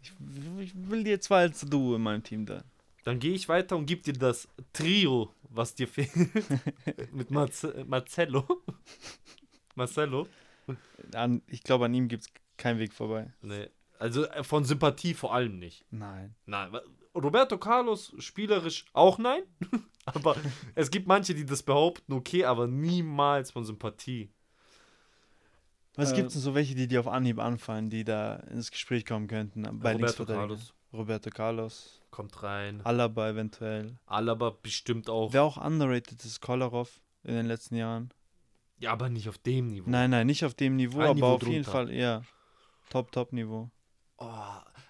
[SPEAKER 2] Ich, ich will dir zwei als Duo in meinem Team da.
[SPEAKER 1] Dann gehe ich weiter und gebe dir das Trio, was dir fehlt. Mit Marce Marcello. Marcello.
[SPEAKER 2] An, ich glaube, an ihm gibt es keinen Weg vorbei.
[SPEAKER 1] Nee. Also äh, von Sympathie vor allem nicht.
[SPEAKER 2] Nein.
[SPEAKER 1] Nein. Roberto Carlos spielerisch auch nein. aber es gibt manche, die das behaupten, okay, aber niemals von Sympathie.
[SPEAKER 2] Was
[SPEAKER 1] Äh,
[SPEAKER 2] gibt es denn so welche, die dir auf Anhieb anfallen, die da ins Gespräch kommen könnten? Bei
[SPEAKER 1] Roberto? Carlos
[SPEAKER 2] Roberto Carlos.
[SPEAKER 1] kommt rein.
[SPEAKER 2] Alaba eventuell.
[SPEAKER 1] Alaba bestimmt auch.
[SPEAKER 2] Wer auch underrated ist, Kolarov in den letzten Jahren.
[SPEAKER 1] Ja, aber nicht auf dem Niveau.
[SPEAKER 2] Nein, nein, nicht auf dem Niveau,
[SPEAKER 1] Ein
[SPEAKER 2] aber
[SPEAKER 1] Niveau
[SPEAKER 2] auf jeden
[SPEAKER 1] drunter.
[SPEAKER 2] Fall eher Top, Top-Niveau.
[SPEAKER 1] Oh,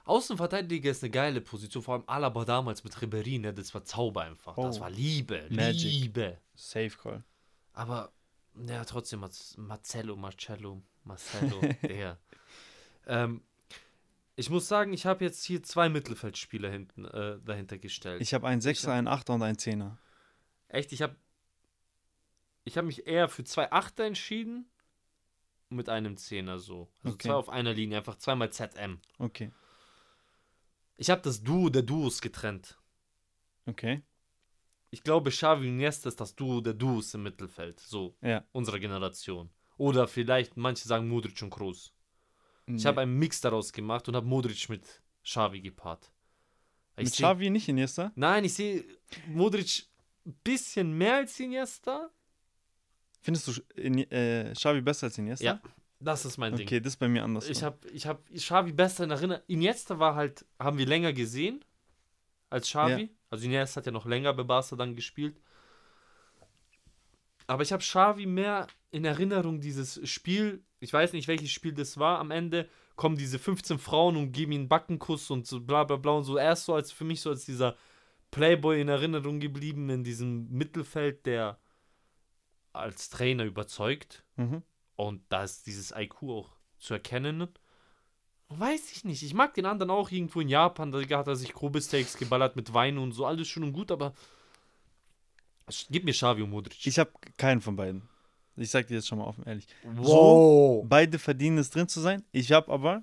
[SPEAKER 1] Außenverteidiger ist eine geile Position, vor allem Alaba damals mit Ribéry, ne? das war Zauber einfach. Das
[SPEAKER 2] Oh.
[SPEAKER 1] war Liebe,
[SPEAKER 2] Magic.
[SPEAKER 1] Liebe.
[SPEAKER 2] Safe Call.
[SPEAKER 1] Aber ja, trotzdem Marcello, Marcello, Marcello, der. Ähm, ich muss sagen, ich habe jetzt hier zwei Mittelfeldspieler hinten äh, dahinter gestellt.
[SPEAKER 2] Ich habe einen Sechser,
[SPEAKER 1] hab-
[SPEAKER 2] einen Achter und einen Zehner.
[SPEAKER 1] Echt, ich habe ich habe mich eher für zwei Achter entschieden mit einem Zehner so. Also
[SPEAKER 2] Okay.
[SPEAKER 1] zwei auf einer Linie, einfach zweimal ZM.
[SPEAKER 2] Okay,
[SPEAKER 1] Ich habe das Duo der Duos getrennt.
[SPEAKER 2] okay.
[SPEAKER 1] Ich glaube, Xavi Iniesta ist das Duo der Duos im Mittelfeld, so
[SPEAKER 2] Ja.
[SPEAKER 1] unserer Generation. Oder vielleicht, manche sagen Modric und Kroos. Ich habe einen Mix daraus gemacht und habe Modric mit Xavi gepaart. Ich
[SPEAKER 2] Mit
[SPEAKER 1] seh-
[SPEAKER 2] Xavi nicht Iniesta?
[SPEAKER 1] Nein, ich sehe Modric ein bisschen mehr als Iniesta.
[SPEAKER 2] Findest du Ini- äh, Xavi besser als Iniesta?
[SPEAKER 1] Ja, das ist mein Ding.
[SPEAKER 2] Okay, das ist bei mir anders.
[SPEAKER 1] Ich habe ich hab Xavi besser in Erinnerung. Iniesta war halt, haben wir länger gesehen als Xavi.
[SPEAKER 2] Ja.
[SPEAKER 1] Also Iniesta hat ja noch länger bei Barca dann gespielt. Aber ich habe Xavi mehr in Erinnerung, dieses Spiel, ich weiß nicht, welches Spiel das war, am Ende kommen diese 15 Frauen und geben ihm einen Backenkuss und so bla bla bla und so. Er ist so als für mich so als dieser Playboy in Erinnerung geblieben in diesem Mittelfeld, der als Trainer überzeugt.
[SPEAKER 2] Mhm.
[SPEAKER 1] Und da ist dieses IQ auch zu erkennen. Weiß ich nicht. Ich mag den anderen auch irgendwo in Japan. Da hat er sich grobe Steaks geballert mit Wein und so. Alles schön und gut, aber. Gib mir Xavi und Modric.
[SPEAKER 2] Ich habe keinen von beiden. Ich sag dir jetzt schon mal offen, ehrlich.
[SPEAKER 1] wow.
[SPEAKER 2] Beide verdienen es drin zu sein. Ich habe aber,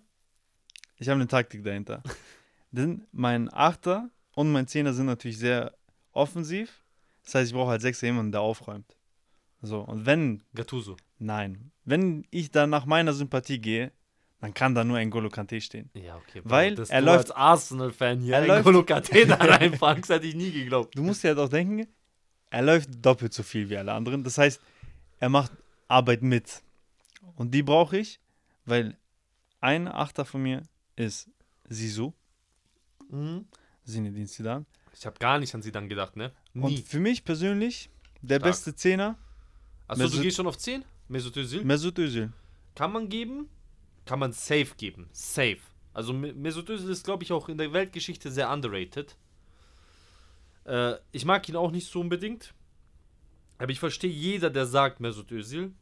[SPEAKER 2] ich habe eine Taktik dahinter. Denn mein Achter und mein Zehner sind natürlich sehr offensiv. Das heißt, ich brauche als Sechser jemanden, der aufräumt. So, und wenn,
[SPEAKER 1] Gattuso.
[SPEAKER 2] nein, wenn ich da nach meiner Sympathie gehe, dann kann da nur N'Golo Kanté stehen.
[SPEAKER 1] Ja, okay.
[SPEAKER 2] Weil er
[SPEAKER 1] du
[SPEAKER 2] läuft-
[SPEAKER 1] als Arsenal-Fan hier
[SPEAKER 2] er läuft-
[SPEAKER 1] N'Golo Kanté da reinpackst, hätte ich nie geglaubt.
[SPEAKER 2] Du musst dir halt auch denken, er läuft doppelt so viel wie alle anderen. Das heißt, er macht Arbeit mit. Und die brauche ich, weil ein Achter von mir ist Sisu,
[SPEAKER 1] Mhm.
[SPEAKER 2] Zinedine Zidane.
[SPEAKER 1] Ich habe gar nicht an sie dann gedacht, ne?
[SPEAKER 2] Und
[SPEAKER 1] Nie.
[SPEAKER 2] für mich persönlich der
[SPEAKER 1] Stark.
[SPEAKER 2] beste Zehner,
[SPEAKER 1] Achso, du
[SPEAKER 2] Mesut-
[SPEAKER 1] gehst schon auf 10? Mesut Özil?
[SPEAKER 2] Mesut Özil.
[SPEAKER 1] Kann man geben? Kann man safe geben. Safe. Also Me- Mesut Özil ist, glaube ich, auch in der Weltgeschichte sehr underrated. Äh, ich mag ihn auch nicht so unbedingt. Aber ich verstehe jeder, der sagt Mesut Özil.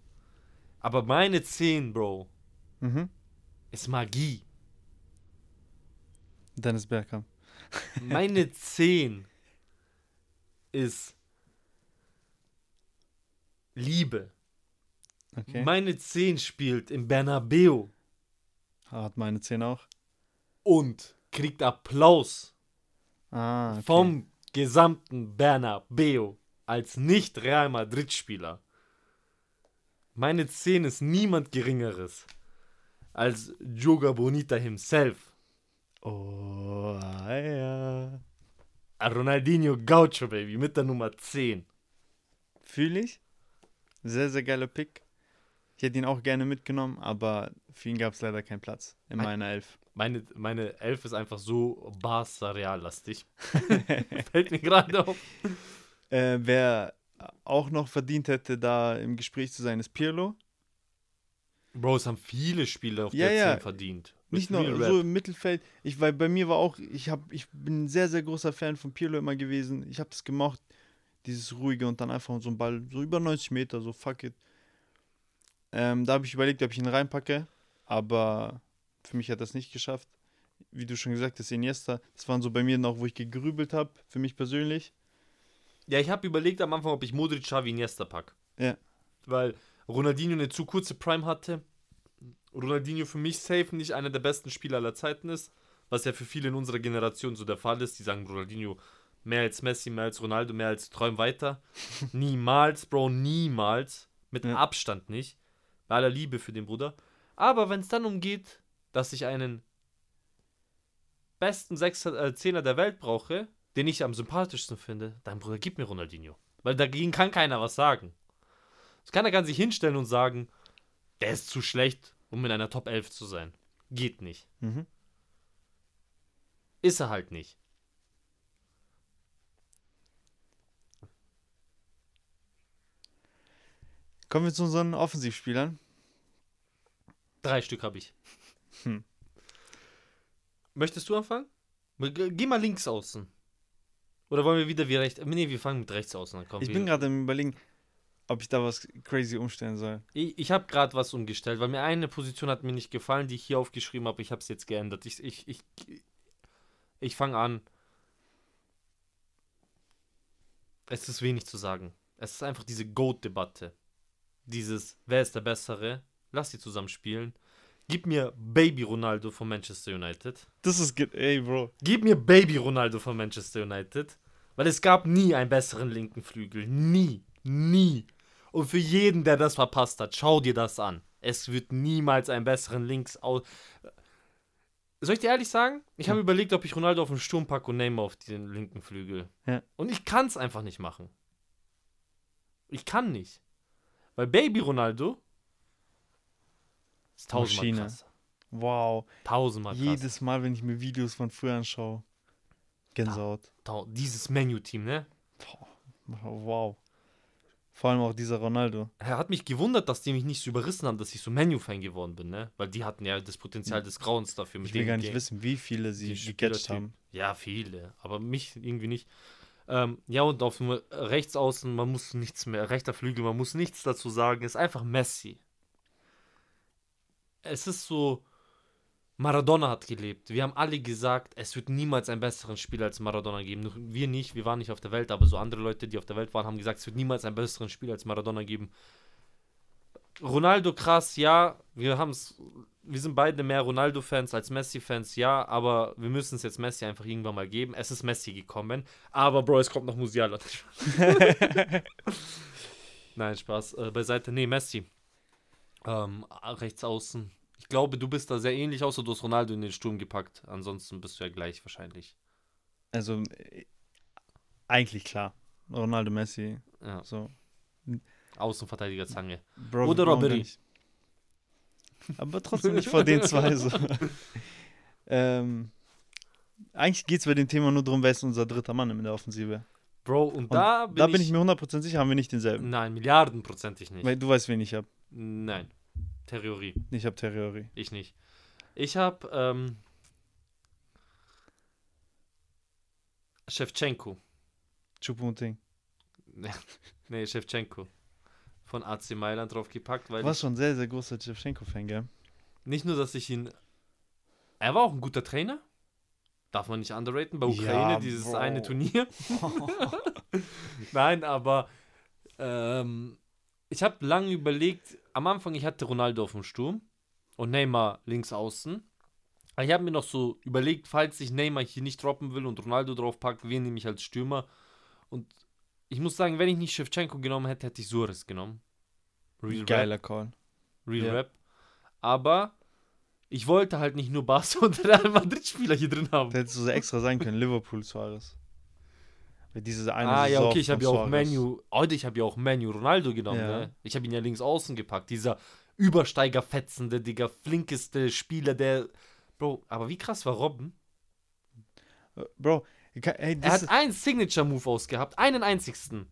[SPEAKER 1] Aber meine 10, Bro,
[SPEAKER 2] Mhm.
[SPEAKER 1] ist Magie.
[SPEAKER 2] Dennis Bergkamp.
[SPEAKER 1] Meine 10 ist Liebe.
[SPEAKER 2] Okay.
[SPEAKER 1] Meine 10 spielt im Bernabeu
[SPEAKER 2] Hat meine 10 auch.
[SPEAKER 1] und kriegt Applaus
[SPEAKER 2] Ah, okay.
[SPEAKER 1] vom gesamten Bernabeu als nicht Real Madrid Spieler. Meine 10 ist niemand geringeres als Joga Bonita himself.
[SPEAKER 2] Oh, ja.
[SPEAKER 1] Ronaldinho Gaucho, Baby, mit der Nummer 10.
[SPEAKER 2] Fühle ich. Sehr, sehr geiler Pick. Ich hätte ihn auch gerne mitgenommen, aber für ihn gab es leider keinen Platz in
[SPEAKER 1] Mein-
[SPEAKER 2] meiner Elf.
[SPEAKER 1] Meine, meine Elf ist einfach so Barca-Real-lastig. Fällt mir gerade auf.
[SPEAKER 2] Äh, wer auch noch verdient hätte, da im Gespräch zu sein, ist Pirlo.
[SPEAKER 1] Bro, es haben viele Spieler auf
[SPEAKER 2] Ja,
[SPEAKER 1] der
[SPEAKER 2] ja.
[SPEAKER 1] 10 verdient.
[SPEAKER 2] Nicht nur so im Mittelfeld. Ich, weil bei mir war auch, ich, hab, ich bin ein sehr, sehr großer Fan von Pirlo immer gewesen. Ich habe das gemocht, dieses ruhige und dann einfach so ein Ball, so über 90 Meter, so fuck it. Ähm, da habe ich überlegt, ob ich ihn reinpacke, aber für mich hat das nicht geschafft. Wie du schon gesagt hast, Iniesta, das waren so bei mir noch, wo ich gegrübelt habe, für mich persönlich.
[SPEAKER 1] Ja, ich habe überlegt am Anfang, ob ich Modric, Xavi, Iniesta pack.
[SPEAKER 2] Ja.
[SPEAKER 1] Weil Ronaldinho eine zu kurze Prime hatte. Ronaldinho für mich safe nicht einer der besten Spieler aller Zeiten ist. Was ja für viele in unserer Generation so der Fall ist. Die sagen Ronaldinho mehr als Messi, mehr als Ronaldo, mehr als Träum weiter. niemals, Bro, niemals. Mit
[SPEAKER 2] Ja.
[SPEAKER 1] Abstand nicht. Bei aller Liebe für den Bruder. Aber wenn es dann umgeht, dass ich einen besten Sechser, äh, Zehner der Welt brauche, den ich am sympathischsten finde, dann Bruder, gib mir Ronaldinho. Weil dagegen kann keiner was sagen. Keiner kann sich hinstellen und sagen, der ist zu schlecht, um in einer Top 11 zu sein. Geht nicht.
[SPEAKER 2] Mhm.
[SPEAKER 1] Ist er halt nicht.
[SPEAKER 2] Kommen wir zu unseren Offensivspielern.
[SPEAKER 1] Drei Stück habe ich.
[SPEAKER 2] Hm.
[SPEAKER 1] Möchtest du anfangen? Ge- Geh mal links außen. Oder wollen wir wieder wie rechts? Nee, wir fangen mit rechts außen an. Komm,
[SPEAKER 2] Ich
[SPEAKER 1] wir-
[SPEAKER 2] bin gerade im Überlegen, ob ich da was crazy umstellen soll.
[SPEAKER 1] Ich, ich habe gerade was umgestellt, weil mir eine Position hat mir nicht gefallen, die ich hier aufgeschrieben habe. Ich habe es jetzt geändert. Ich, ich, ich, ich fange an. Es ist wenig zu sagen. Es ist einfach diese Goat-Debatte. Dieses, wer ist der Bessere? Lass sie zusammen spielen. Gib mir Baby Ronaldo von Manchester United.
[SPEAKER 2] Das ist, ge- ey, Bro.
[SPEAKER 1] Gib mir Baby Ronaldo von Manchester United. Weil es gab nie einen besseren linken Flügel. Nie. Nie. Und für jeden, der das verpasst hat, schau dir das an. Es wird niemals einen besseren Links aus. Soll ich dir ehrlich sagen? Ich habe
[SPEAKER 2] Ja.
[SPEAKER 1] überlegt, ob ich Ronaldo auf den Sturm packe und Neymar auf den linken Flügel.
[SPEAKER 2] Ja.
[SPEAKER 1] Und ich kann es einfach nicht machen. Ich kann nicht. Weil Baby Ronaldo ist tausendmal
[SPEAKER 2] Maschine.
[SPEAKER 1] krass.
[SPEAKER 2] Wow.
[SPEAKER 1] Tausendmal krass.
[SPEAKER 2] Jedes Mal, wenn ich mir Videos von früher anschaue. Gänsehaut.
[SPEAKER 1] Tau- Dieses Menu-Team, ne?
[SPEAKER 2] Wow. Vor allem auch dieser Ronaldo.
[SPEAKER 1] Er hat mich gewundert, dass die mich nicht so überrissen haben, dass ich so Menu-Fan geworden bin, ne? Weil die hatten ja das Potenzial des Grauens dafür.
[SPEAKER 2] Ich will gar nicht wissen, wie viele sie gecatcht haben.
[SPEAKER 1] Ja, viele. Aber mich irgendwie nicht. Ähm, ja, und auf dem rechts außen, man muss nichts mehr, rechter Flügel, man muss nichts dazu sagen. Ist einfach Messi. Es ist so, Maradona hat gelebt. Wir haben alle gesagt, es wird niemals einen besseren Spieler als Maradona geben. Wir nicht, wir waren nicht auf der Welt, aber so andere Leute, die auf der Welt waren, haben gesagt, es wird niemals einen besseren Spieler als Maradona geben. Ronaldo krass, ja, wir haben es, wir sind beide mehr Ronaldo-Fans als Messi-Fans, ja, aber wir müssen es jetzt Messi einfach irgendwann mal geben. Es ist Messi gekommen, aber Bro, es kommt noch Musiala. Nein, Spaß, äh, beiseite, nee, Messi. Ähm, rechts außen. Ich glaube, du bist da sehr ähnlich, außer du hast Ronaldo in den Sturm gepackt. Ansonsten bist du ja gleich wahrscheinlich.
[SPEAKER 2] Also, äh, eigentlich klar. Ronaldo, Messi,
[SPEAKER 1] Ja,
[SPEAKER 2] so.
[SPEAKER 1] Außenverteidiger Zange.
[SPEAKER 2] Bro,
[SPEAKER 1] Oder Robbery.
[SPEAKER 2] nicht- Aber trotzdem nicht vor den zwei so. ähm, eigentlich geht es bei dem Thema nur darum, wer ist unser dritter Mann in der Offensive.
[SPEAKER 1] Bro, und,
[SPEAKER 2] Und
[SPEAKER 1] da bin,
[SPEAKER 2] da bin
[SPEAKER 1] ich,
[SPEAKER 2] ich mir 100% sicher, haben wir nicht denselben.
[SPEAKER 1] Nein, milliardenprozentig nicht.
[SPEAKER 2] Weil du weißt, wen ich habe.
[SPEAKER 1] Nein. Theorie.
[SPEAKER 2] Ich habe Terriori.
[SPEAKER 1] Ich nicht. Ich habe ähm, Shevchenko.
[SPEAKER 2] Chupomoting.
[SPEAKER 1] Nee, Shevchenko. Von AC Mailand draufgepackt, weil
[SPEAKER 2] Du warst
[SPEAKER 1] ich,
[SPEAKER 2] schon ein sehr, sehr großer Shevchenko-Fan, gell?
[SPEAKER 1] nicht nur, dass ich ihn. Er war auch ein guter Trainer. Darf man nicht underraten. Bei
[SPEAKER 2] Ja,
[SPEAKER 1] Ukraine, dieses
[SPEAKER 2] Bro.
[SPEAKER 1] eine Turnier. Nein, aber ähm, ich habe lange überlegt. Am Anfang, ich hatte Ronaldo auf dem Sturm und Neymar links außen. Aber ich habe mir noch so überlegt, falls ich Neymar hier nicht droppen will und Ronaldo draufpacke, wen nehme ich als Stürmer? Und ich muss sagen, wenn ich nicht Shevchenko genommen hätte, hätte ich Suarez genommen. Real Rap.
[SPEAKER 2] Geiler Call.
[SPEAKER 1] Real
[SPEAKER 2] Ja.
[SPEAKER 1] Rap. Aber Ich wollte halt nicht nur Barca und Real Madrid-Spieler hier drin haben.
[SPEAKER 2] Da hättest du so extra sein können, Liverpool Suarez. Weil diese eine
[SPEAKER 1] ah, ja, okay, ich habe ja auch. Menu. Heute, ich habe ja auch Menu Ronaldo genommen,
[SPEAKER 2] Ja.
[SPEAKER 1] ne? Ich habe ihn ja links außen gepackt. Dieser Übersteigerfetzende, Digga, flinkeste Spieler, der. Bro, aber wie krass war Robben?
[SPEAKER 2] Äh, Bro, kann- ey,
[SPEAKER 1] Er
[SPEAKER 2] das
[SPEAKER 1] hat einen Signature-Move ausgehabt, einen einzigsten.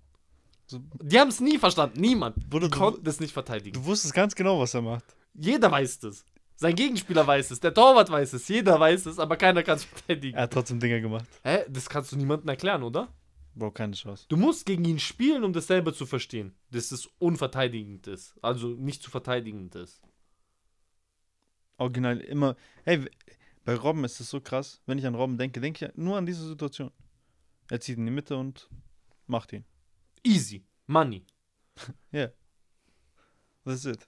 [SPEAKER 2] so,
[SPEAKER 1] Die haben es nie verstanden, niemand.
[SPEAKER 2] Bruder,
[SPEAKER 1] Die
[SPEAKER 2] du-
[SPEAKER 1] konnten es nicht verteidigen.
[SPEAKER 2] du wusstest ganz genau, was er macht.
[SPEAKER 1] Jeder weiß es. Sein Gegenspieler weiß es, der Torwart weiß es, jeder weiß es, aber keiner kann es verteidigen.
[SPEAKER 2] Er hat trotzdem Dinger gemacht.
[SPEAKER 1] Hä? Das kannst du niemandem erklären, oder?
[SPEAKER 2] Bro, keine Chance.
[SPEAKER 1] Du musst gegen ihn spielen, um das selber zu verstehen. Dass es unverteidigend ist. Also nicht zu verteidigend ist.
[SPEAKER 2] Original immer. Hey, bei Robben ist es so krass. Wenn ich an Robben denke, denke ich nur an diese Situation. Er zieht in die Mitte und macht ihn.
[SPEAKER 1] Easy. Money.
[SPEAKER 2] Das ist it.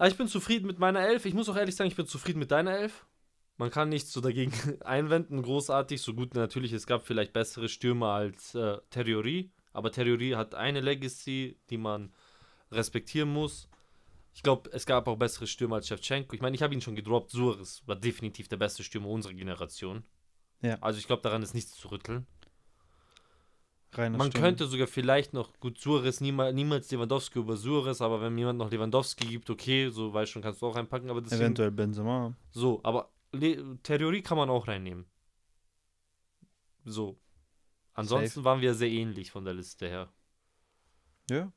[SPEAKER 1] Aber ich bin zufrieden mit meiner Elf. Ich muss auch ehrlich sagen, ich bin zufrieden mit deiner Elf. Man kann nichts so dagegen einwenden, großartig. So gut natürlich, es gab vielleicht bessere Stürmer als äh, Terriori. Aber Terriori hat eine Legacy, die man respektieren muss. Ich glaube, es gab auch bessere Stürmer als Shevchenko. Ich meine, ich habe ihn schon gedroppt. Suarez war definitiv der beste Stürmer unserer Generation.
[SPEAKER 2] Ja.
[SPEAKER 1] Also ich glaube, daran ist nichts zu rütteln.
[SPEAKER 2] Reiner
[SPEAKER 1] Man
[SPEAKER 2] Stürmer.
[SPEAKER 1] könnte sogar vielleicht noch, gut, Suarez, niemals, niemals Lewandowski über Suarez, aber wenn jemand noch Lewandowski gibt, okay, so, weißt schon, kannst du auch reinpacken, aber deswegen,
[SPEAKER 2] Eventuell Benzema.
[SPEAKER 1] so, aber Le Theorie kann man auch reinnehmen. So. Ansonsten waren wir sehr ähnlich von der Liste her.
[SPEAKER 2] Ja.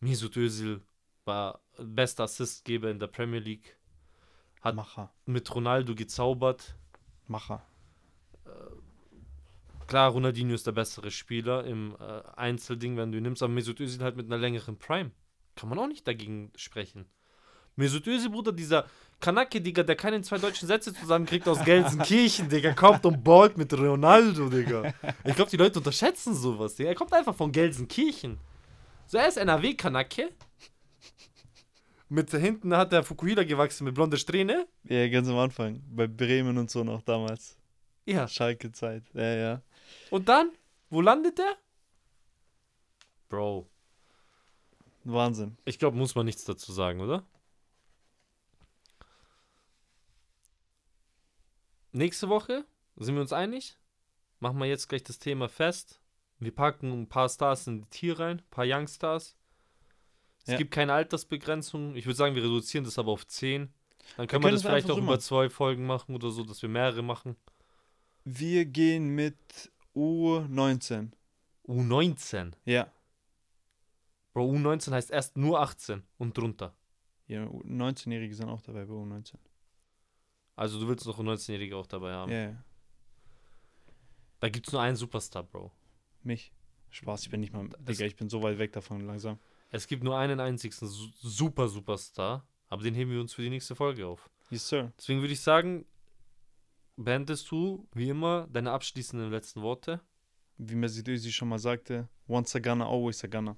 [SPEAKER 1] Mesut Özil war bester Assistgeber in der Premier League, Hat-
[SPEAKER 2] Macher.
[SPEAKER 1] mit Ronaldo gezaubert.
[SPEAKER 2] Macher.
[SPEAKER 1] Klar, Ronaldinho ist der bessere Spieler im äh, Einzelding, wenn du ihn nimmst, aber Mesut Özil halt mit einer längeren Prime. Kann man auch nicht dagegen sprechen. Mesut Özil, Bruder, dieser Kanake, Digga, der keine zwei deutschen Sätze zusammenkriegt aus Gelsenkirchen, Digga, kommt und ballt mit Ronaldo, Digga. Ich glaube, die Leute unterschätzen sowas, Digga. Er kommt einfach von Gelsenkirchen. So, er ist NRW-Kanake. Mit hinten hat der Fukuhila gewachsen mit blonde Strähne.
[SPEAKER 2] Ja, ganz am Anfang. Bei Bremen und so noch damals.
[SPEAKER 1] Ja.
[SPEAKER 2] Schalke-Zeit. Ja, ja.
[SPEAKER 1] Und dann, wo landet er? Bro,
[SPEAKER 2] Wahnsinn.
[SPEAKER 1] Ich glaube, muss man nichts dazu sagen, oder? Nächste Woche sind wir uns einig? Machen wir jetzt gleich das Thema fest. Wir packen ein paar Stars in die Tier rein, ein paar Youngstars. Es
[SPEAKER 2] Ja.
[SPEAKER 1] gibt keine Altersbegrenzung. Ich würde sagen, wir reduzieren das aber auf 10. Dann können
[SPEAKER 2] können
[SPEAKER 1] wir das vielleicht auch
[SPEAKER 2] so
[SPEAKER 1] über zwei Folgen machen oder so, dass wir mehrere machen.
[SPEAKER 2] Wir gehen mit U19.
[SPEAKER 1] U19.
[SPEAKER 2] Ja.
[SPEAKER 1] Bro, U19 heißt erst nur 18 und drunter.
[SPEAKER 2] Ja, 19-Jährige sind auch dabei bei U19.
[SPEAKER 1] Also du willst noch einen 19-Jährige auch dabei haben.
[SPEAKER 2] Ja, ja.
[SPEAKER 1] Da gibt es nur einen Superstar, Bro.
[SPEAKER 2] Mich. Spaß, ich bin nicht mal.
[SPEAKER 1] Das-
[SPEAKER 2] Digga, ich bin so weit weg davon langsam.
[SPEAKER 1] Es gibt nur einen einzigen Su- super Superstar, aber den heben wir uns für die nächste Folge auf.
[SPEAKER 2] Yes, sir.
[SPEAKER 1] Deswegen würde ich sagen, beendest du wie immer deine abschließenden letzten Worte.
[SPEAKER 2] Wie Özil schon mal sagte, once a gunner, always a gunner.